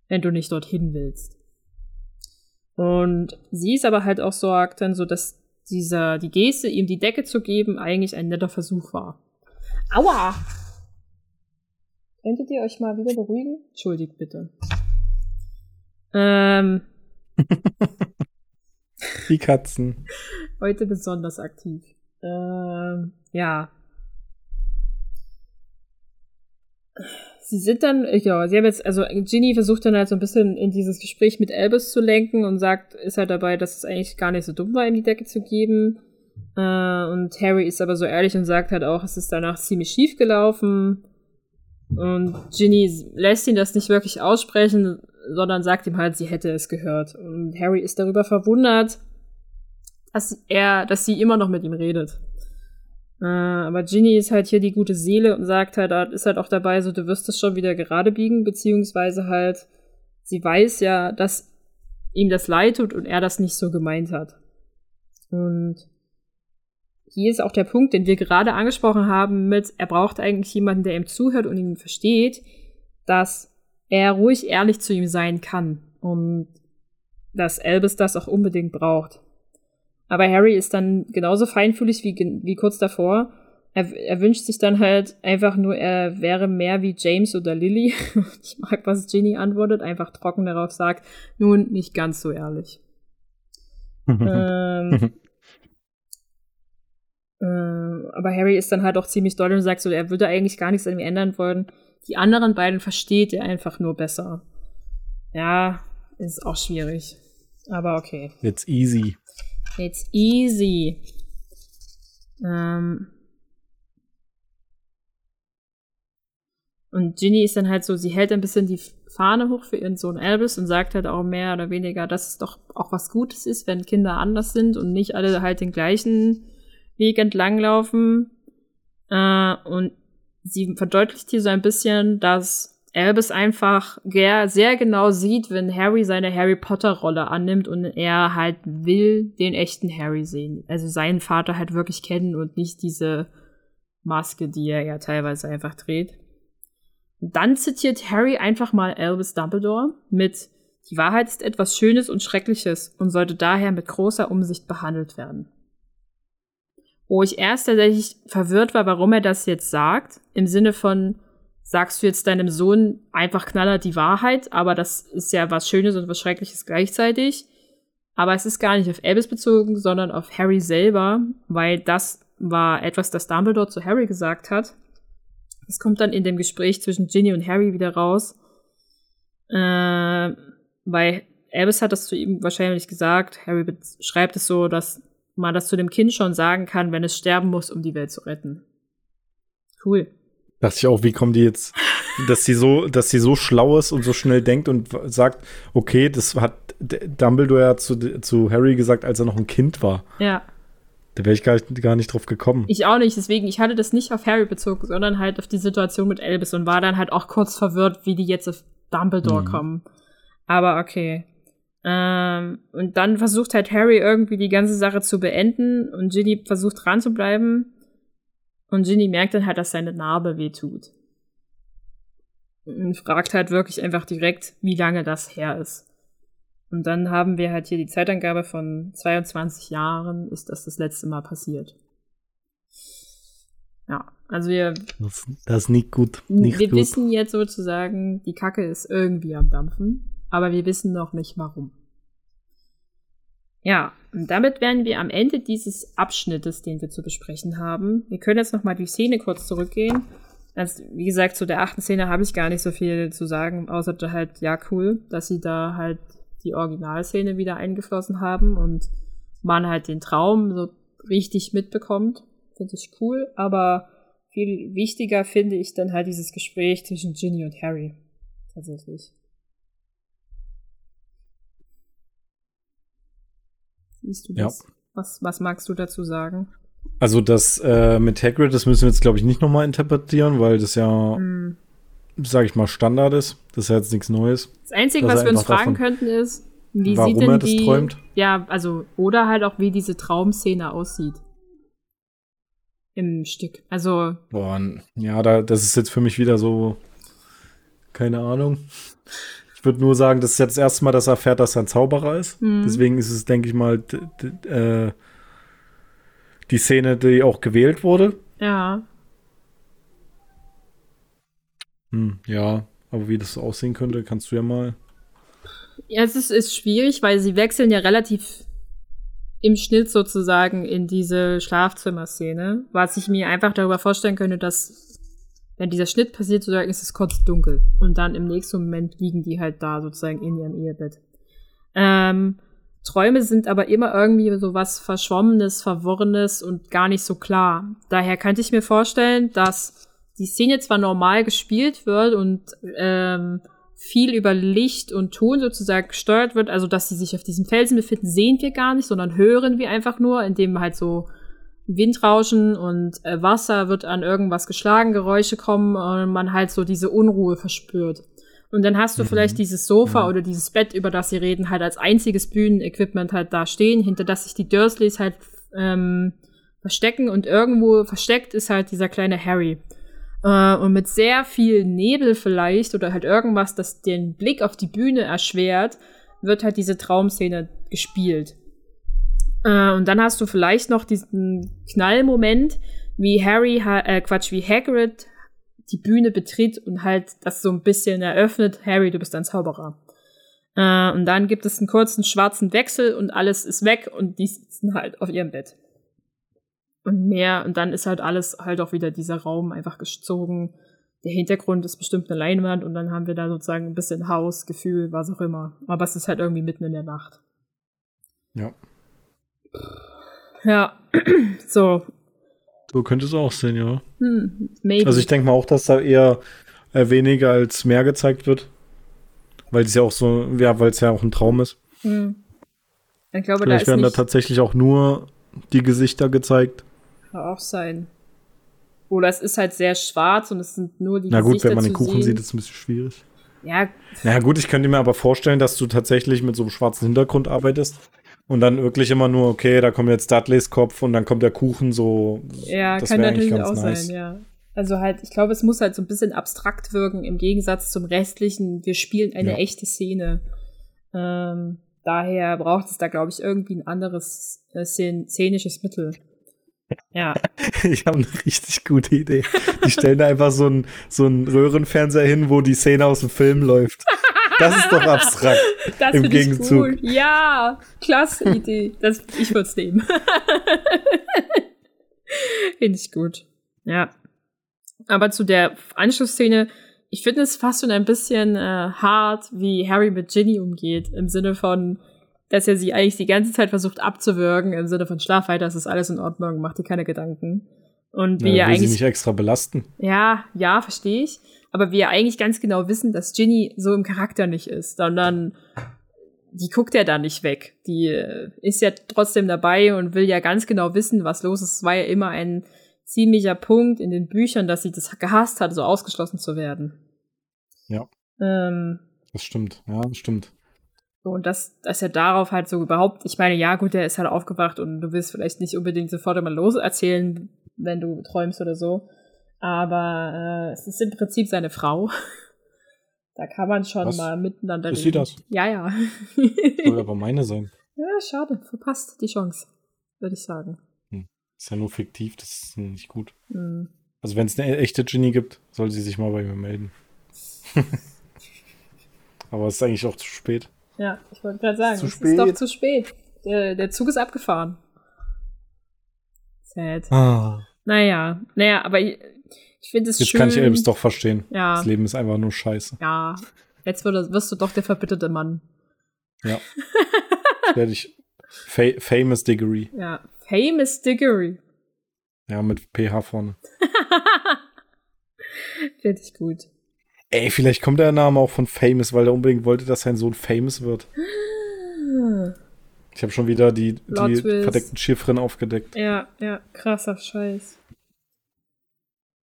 wenn du nicht dorthin willst. Und sie ist aber halt auch sagt dann so, dass dieser, die Geste, ihm die Decke zu geben, eigentlich ein netter Versuch war. Aua! Könntet ihr euch mal wieder beruhigen? Entschuldigt bitte. Ähm.
Die Katzen.
Heute besonders aktiv. Ähm, ja. Sie sind dann, ja, sie haben jetzt, also Ginny versucht dann halt so ein bisschen in dieses Gespräch mit Albus zu lenken und sagt, ist halt dabei, dass es eigentlich gar nicht so dumm war, ihm die Decke zu geben. Äh, und Harry ist aber so ehrlich und sagt halt auch, es ist danach ziemlich schief gelaufen. Und Ginny lässt ihn das nicht wirklich aussprechen, sondern sagt ihm halt, sie hätte es gehört. Und Harry ist darüber verwundert, dass er, dass sie immer noch mit ihm redet. Äh, aber Ginny ist halt hier die gute Seele und sagt halt, ist halt auch dabei, so du wirst es schon wieder gerade biegen, beziehungsweise halt, sie weiß ja, dass ihm das leid tut und er das nicht so gemeint hat. Und hier ist auch der Punkt, den wir gerade angesprochen haben mit, er braucht eigentlich jemanden, der ihm zuhört und ihn versteht, dass er ruhig ehrlich zu ihm sein kann und dass Albus das auch unbedingt braucht. Aber Harry ist dann genauso feinfühlig wie, wie kurz davor. Er, er wünscht sich dann halt einfach nur, er wäre mehr wie James oder Lily. ich mag, was Ginny antwortet, einfach trocken darauf sagt, nun nicht ganz so ehrlich. ähm, äh, aber Harry ist dann halt auch ziemlich doll und sagt so, er würde eigentlich gar nichts an ihm ändern wollen. Die anderen beiden versteht er einfach nur besser. Ja, ist auch schwierig. Aber okay.
It's easy.
It's easy. Ähm und Ginny ist dann halt so, sie hält ein bisschen die Fahne hoch für ihren Sohn Albus und sagt halt auch mehr oder weniger, dass es doch auch was Gutes ist, wenn Kinder anders sind und nicht alle halt den gleichen Weg entlanglaufen. Äh, und sie verdeutlicht hier so ein bisschen, dass Albus einfach sehr genau sieht, wenn Harry seine Harry Potter Rolle annimmt und er halt will den echten Harry sehen. Also seinen Vater halt wirklich kennen und nicht diese Maske, die er ja teilweise einfach dreht. Und dann zitiert Harry einfach mal Albus Dumbledore mit Die Wahrheit ist etwas Schönes und Schreckliches und sollte daher mit großer Umsicht behandelt werden wo ich erst tatsächlich verwirrt war, warum er das jetzt sagt. Im Sinne von, sagst du jetzt deinem Sohn einfach knaller die Wahrheit, aber das ist ja was Schönes und was Schreckliches gleichzeitig. Aber es ist gar nicht auf Albus bezogen, sondern auf Harry selber, weil das war etwas, das Dumbledore zu Harry gesagt hat. Es kommt dann in dem Gespräch zwischen Ginny und Harry wieder raus. Äh, weil Albus hat das zu ihm wahrscheinlich gesagt. Harry schreibt es so, dass man das zu dem Kind schon sagen kann, wenn es sterben muss, um die Welt zu retten. Cool.
Dachte ich auch, wie kommen die jetzt, dass sie so, dass sie so schlau ist und so schnell denkt und sagt, okay, das hat Dumbledore ja zu, zu Harry gesagt, als er noch ein Kind war.
Ja.
Da wäre ich gar, gar nicht drauf gekommen.
Ich auch nicht, deswegen, ich hatte das nicht auf Harry bezogen, sondern halt auf die Situation mit Elvis und war dann halt auch kurz verwirrt, wie die jetzt auf Dumbledore mhm. kommen. Aber okay. Ähm, und dann versucht halt Harry irgendwie die ganze Sache zu beenden und Ginny versucht dran zu bleiben. Und Ginny merkt dann halt, dass seine Narbe wehtut. Und fragt halt wirklich einfach direkt, wie lange das her ist. Und dann haben wir halt hier die Zeitangabe von 22 Jahren, ist das das letzte Mal passiert. Ja, also wir.
Das, das ist nicht gut. Nicht
wir
gut.
wissen jetzt sozusagen, die Kacke ist irgendwie am Dampfen aber wir wissen noch nicht warum. Ja, und damit wären wir am Ende dieses Abschnittes, den wir zu besprechen haben. Wir können jetzt noch mal die Szene kurz zurückgehen. Also, wie gesagt, zu der achten Szene habe ich gar nicht so viel zu sagen, außer halt, ja, cool, dass sie da halt die Originalszene wieder eingeflossen haben und man halt den Traum so richtig mitbekommt. Finde ich cool, aber viel wichtiger finde ich dann halt dieses Gespräch zwischen Ginny und Harry. Tatsächlich. Siehst du das? Ja. Was, was magst du dazu sagen?
Also das äh, mit Hagrid, das müssen wir jetzt, glaube ich, nicht nochmal interpretieren, weil das ja, mm. sage ich mal, Standard ist. Das ist ja jetzt nichts Neues.
Das Einzige, was wir uns fragen könnten, ist, wie
warum
sieht denn
er
das die,
träumt?
Ja, also, oder halt auch, wie diese Traumszene aussieht. Im Stück. Also.
Boah, ja, da, das ist jetzt für mich wieder so, keine Ahnung. Ich würde nur sagen, das ist jetzt das erste Mal, dass er erfährt, dass er ein Zauberer ist. Mhm. Deswegen ist es, denke ich mal, äh, die Szene, die auch gewählt wurde.
Ja.
Hm, ja, aber wie das aussehen könnte, kannst du ja mal.
Ja, es ist, ist schwierig, weil sie wechseln ja relativ im Schnitt sozusagen in diese Schlafzimmerszene, was ich mir einfach darüber vorstellen könnte, dass wenn dieser Schnitt passiert, sozusagen ist es kurz dunkel und dann im nächsten Moment liegen die halt da sozusagen in ihrem Ehebett. Ähm, Träume sind aber immer irgendwie so was Verschwommenes, Verworrenes und gar nicht so klar. Daher könnte ich mir vorstellen, dass die Szene zwar normal gespielt wird und ähm, viel über Licht und Ton sozusagen gesteuert wird, also dass sie sich auf diesem Felsen befinden, sehen wir gar nicht, sondern hören wir einfach nur, indem halt so Windrauschen und äh, Wasser wird an irgendwas geschlagen, Geräusche kommen und man halt so diese Unruhe verspürt. Und dann hast du mhm. vielleicht dieses Sofa mhm. oder dieses Bett, über das sie reden, halt als einziges Bühnenequipment halt da stehen, hinter das sich die Dursleys halt ähm, verstecken und irgendwo versteckt ist halt dieser kleine Harry. Äh, und mit sehr viel Nebel vielleicht oder halt irgendwas, das den Blick auf die Bühne erschwert, wird halt diese Traumszene gespielt. Äh, und dann hast du vielleicht noch diesen Knallmoment, wie Harry, äh, Quatsch, wie Hagrid die Bühne betritt und halt das so ein bisschen eröffnet, Harry, du bist ein Zauberer. Äh, und dann gibt es einen kurzen schwarzen Wechsel und alles ist weg und die sitzen halt auf ihrem Bett und mehr. Und dann ist halt alles halt auch wieder dieser Raum einfach gezogen. Der Hintergrund ist bestimmt eine Leinwand und dann haben wir da sozusagen ein bisschen Haus, Gefühl, was auch immer. Aber es ist halt irgendwie mitten in der Nacht.
Ja.
Ja, so.
So könnte es auch sein, ja. Hm, also ich denke mal auch, dass da eher äh, weniger als mehr gezeigt wird. Weil es ja auch so, ja, weil es ja auch ein Traum ist. Hm.
Ich glaube,
Vielleicht da werden da tatsächlich auch nur die Gesichter gezeigt.
Kann auch sein. Oder es ist halt sehr schwarz und es sind nur die
Na gut, Gesichter wenn man den Kuchen sehen. sieht, ist es ein bisschen schwierig.
Ja.
Na gut, ich könnte mir aber vorstellen, dass du tatsächlich mit so einem schwarzen Hintergrund arbeitest und dann wirklich immer nur, okay, da kommt jetzt Dudleys Kopf und dann kommt der Kuchen so.
Ja, das kann natürlich auch nice. sein, ja. Also halt, ich glaube, es muss halt so ein bisschen abstrakt wirken im Gegensatz zum restlichen. Wir spielen eine ja. echte Szene. Ähm, daher braucht es da, glaube ich, irgendwie ein anderes äh, szenisches Mittel. Ja.
Ich habe eine richtig gute Idee. Die stellen da einfach so einen so Röhrenfernseher hin, wo die Szene aus dem Film läuft. Das ist doch abstrakt.
Das Im Gegenzug. Cool. Ja, klasse Idee. Das, ich würde es nehmen. finde ich gut. Ja. Aber zu der Anschlussszene, ich finde es fast schon ein bisschen äh, hart, wie Harry mit Ginny umgeht. Im Sinne von, dass er sie eigentlich die ganze Zeit versucht abzuwürgen, im Sinne von Schlaf weiter, es ist alles in Ordnung, mach dir keine Gedanken. Und wie ja, er eigentlich.
sie nicht extra belasten.
Ja, ja, verstehe ich. Aber wir eigentlich ganz genau wissen, dass Ginny so im Charakter nicht ist, sondern die guckt ja da nicht weg. Die äh, ist ja trotzdem dabei und will ja ganz genau wissen, was los ist. Es war ja immer ein ziemlicher Punkt in den Büchern, dass sie das gehasst hat, so ausgeschlossen zu werden.
Ja.
Ähm,
das stimmt, ja, das stimmt.
Und dass, dass er darauf halt so überhaupt, ich meine, ja, gut, der ist halt aufgewacht und du willst vielleicht nicht unbedingt sofort immer los erzählen, wenn du träumst oder so. Aber äh, es ist im Prinzip seine Frau. da kann man schon Was? mal miteinander
ist reden. Ist sie das?
Ja, ja.
Soll aber meine sein.
Ja, schade. Verpasst die Chance, würde ich sagen.
Hm. Ist ja nur fiktiv, das ist nicht gut. Hm. Also wenn es eine echte Ginny gibt, soll sie sich mal bei mir melden. aber es ist eigentlich auch zu spät.
Ja, ich wollte gerade sagen, zu es spät. ist doch zu spät. Der, der Zug ist abgefahren. Sad. Ah. Naja, naja, aber ich, finde es
schön. Jetzt kann ich Elbs doch verstehen. Ja. Das Leben ist einfach nur scheiße.
Ja. Jetzt wirst, wirst du doch der verbitterte Mann.
Ja. werde ich. Fa famous Diggory.
Ja, Famous Diggory.
Ja, mit PH vorne.
Finde ich gut.
Ey, vielleicht kommt der Name auch von Famous, weil er unbedingt wollte, dass sein Sohn Famous wird. Ich habe schon wieder die, die verdeckten Chiffren aufgedeckt.
Ja, ja, krasser Scheiß.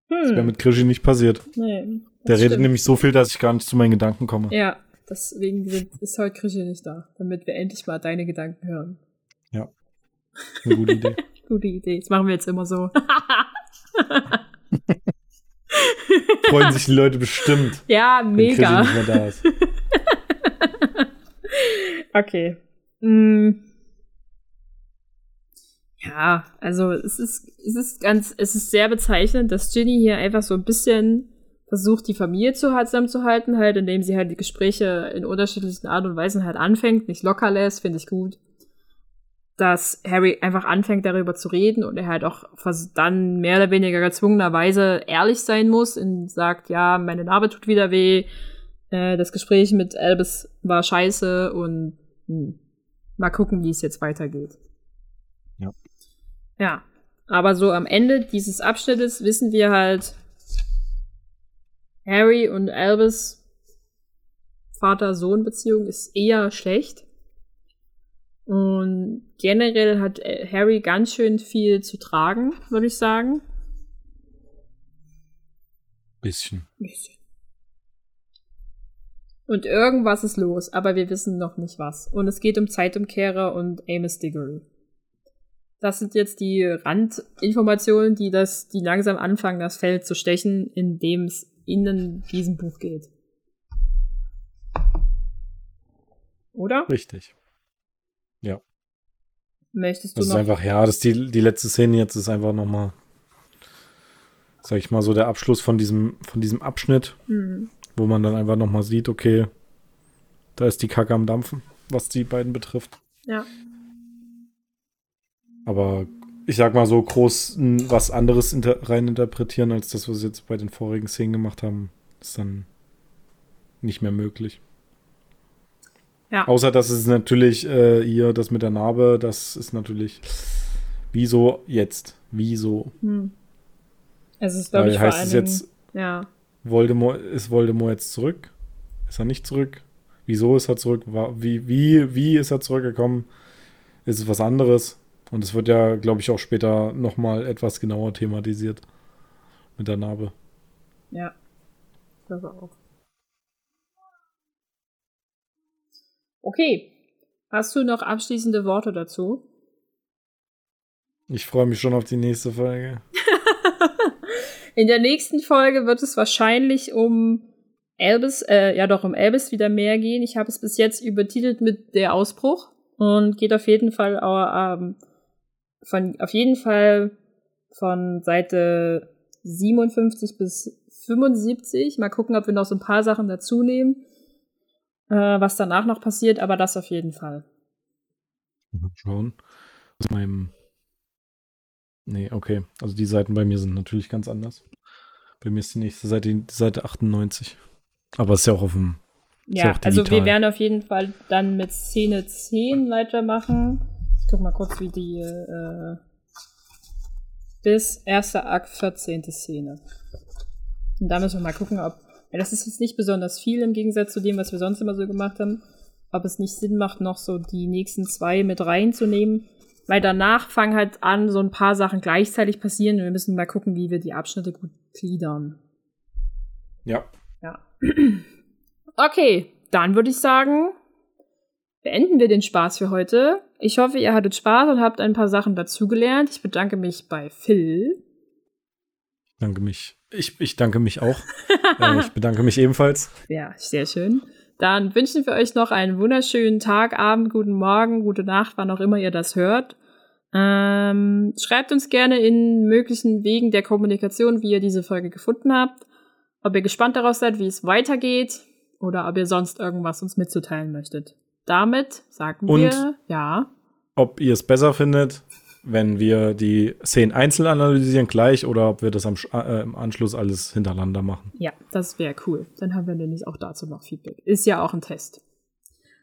Hm. Das wäre mit Krischi nicht passiert.
Nee.
Der redet nämlich so viel, dass ich gar nicht zu meinen Gedanken komme.
Ja, deswegen ist heute Krischi nicht da, damit wir endlich mal deine Gedanken hören.
Ja. Eine gute Idee.
gute Idee. Das machen wir jetzt immer so.
Freuen sich die Leute bestimmt.
Ja, mega. Okay. Mm. Ja, also es ist, es ist ganz, es ist sehr bezeichnend, dass Ginny hier einfach so ein bisschen versucht, die Familie zusammenzuhalten, halt, indem sie halt die Gespräche in unterschiedlichen Art und Weisen halt anfängt, nicht locker lässt, finde ich gut. Dass Harry einfach anfängt, darüber zu reden und er halt auch dann mehr oder weniger gezwungenerweise ehrlich sein muss und sagt, ja, meine Narbe tut wieder weh, äh, das Gespräch mit Albus war scheiße und hm, mal gucken, wie es jetzt weitergeht.
Ja.
Aber so am Ende dieses Abschnittes wissen wir halt, Harry und Albus Vater-Sohn-Beziehung ist eher schlecht. Und generell hat äh, Harry ganz schön viel zu tragen, würde ich sagen.
Bisschen.
Bisschen. Und irgendwas ist los, aber wir wissen noch nicht was. Und es geht um Zeitumkehrer und Amos Diggory. Das sind jetzt die Randinformationen, die das, die langsam anfangen, das Feld zu stechen, in dem es in diesem Buch geht. Oder?
Richtig. Ja.
Möchtest du
das
noch?
ist einfach, ja, das die, die letzte Szene jetzt ist einfach nochmal, sag ich mal, so der Abschluss von diesem, von diesem Abschnitt, mhm. wo man dann einfach nochmal sieht, okay, da ist die Kacke am Dampfen, was die beiden betrifft.
Ja.
Aber ich sag mal so groß was anderes inter reininterpretieren, als das, was sie jetzt bei den vorigen Szenen gemacht haben, ist dann nicht mehr möglich.
Ja.
Außer, dass es natürlich äh, hier das mit der Narbe, das ist natürlich. Wieso jetzt? Wieso?
Hm. Es ist, glaube ich,
heißt es jetzt,
ja.
Voldemort, ist Voldemort jetzt zurück? Ist er nicht zurück? Wieso ist er zurück? Wie, wie, wie ist er zurückgekommen? Ist es was anderes? Und es wird ja, glaube ich, auch später nochmal etwas genauer thematisiert. Mit der Narbe.
Ja. Das auch. Okay. Hast du noch abschließende Worte dazu?
Ich freue mich schon auf die nächste Folge.
In der nächsten Folge wird es wahrscheinlich um Elvis, äh, ja doch, um Elvis wieder mehr gehen. Ich habe es bis jetzt übertitelt mit Der Ausbruch und geht auf jeden Fall auch, ähm, von, auf jeden Fall von Seite 57 bis 75. Mal gucken, ob wir noch so ein paar Sachen dazu nehmen, äh, was danach noch passiert, aber das auf jeden Fall.
Schauen. Aus meinem. Nee, okay. Also die Seiten bei mir sind natürlich ganz anders. Bei mir ist die nächste Seite die Seite 98. Aber es ist ja auch auf dem.
Ja, also wir werden auf jeden Fall dann mit Szene 10 weitermachen. Guck mal kurz, wie die äh, bis erster Akt 14. Szene. Und da müssen wir mal gucken, ob. Ja, das ist jetzt nicht besonders viel im Gegensatz zu dem, was wir sonst immer so gemacht haben. Ob es nicht Sinn macht, noch so die nächsten zwei mit reinzunehmen. Weil danach fangen halt an, so ein paar Sachen gleichzeitig passieren und wir müssen mal gucken, wie wir die Abschnitte gut gliedern.
Ja.
Ja. Okay, dann würde ich sagen, beenden wir den Spaß für heute. Ich hoffe, ihr hattet Spaß und habt ein paar Sachen dazugelernt. Ich bedanke mich bei Phil.
Danke mich. Ich, ich danke mich auch. äh, ich bedanke mich ebenfalls.
Ja, sehr schön. Dann wünschen wir euch noch einen wunderschönen Tag, Abend, guten Morgen, gute Nacht, wann auch immer ihr das hört. Ähm, schreibt uns gerne in möglichen Wegen der Kommunikation, wie ihr diese Folge gefunden habt. Ob ihr gespannt darauf seid, wie es weitergeht oder ob ihr sonst irgendwas uns mitzuteilen möchtet damit sagen
Und
wir, ja.
Ob ihr es besser findet, wenn wir die Szenen einzeln analysieren gleich oder ob wir das am, äh, im Anschluss alles hintereinander machen.
Ja, das wäre cool. Dann haben wir nämlich auch dazu noch Feedback. Ist ja auch ein Test.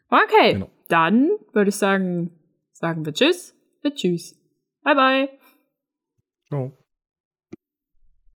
Okay, genau. dann würde ich sagen, sagen wir Tschüss, wir Tschüss. Bye bye.
Ciao.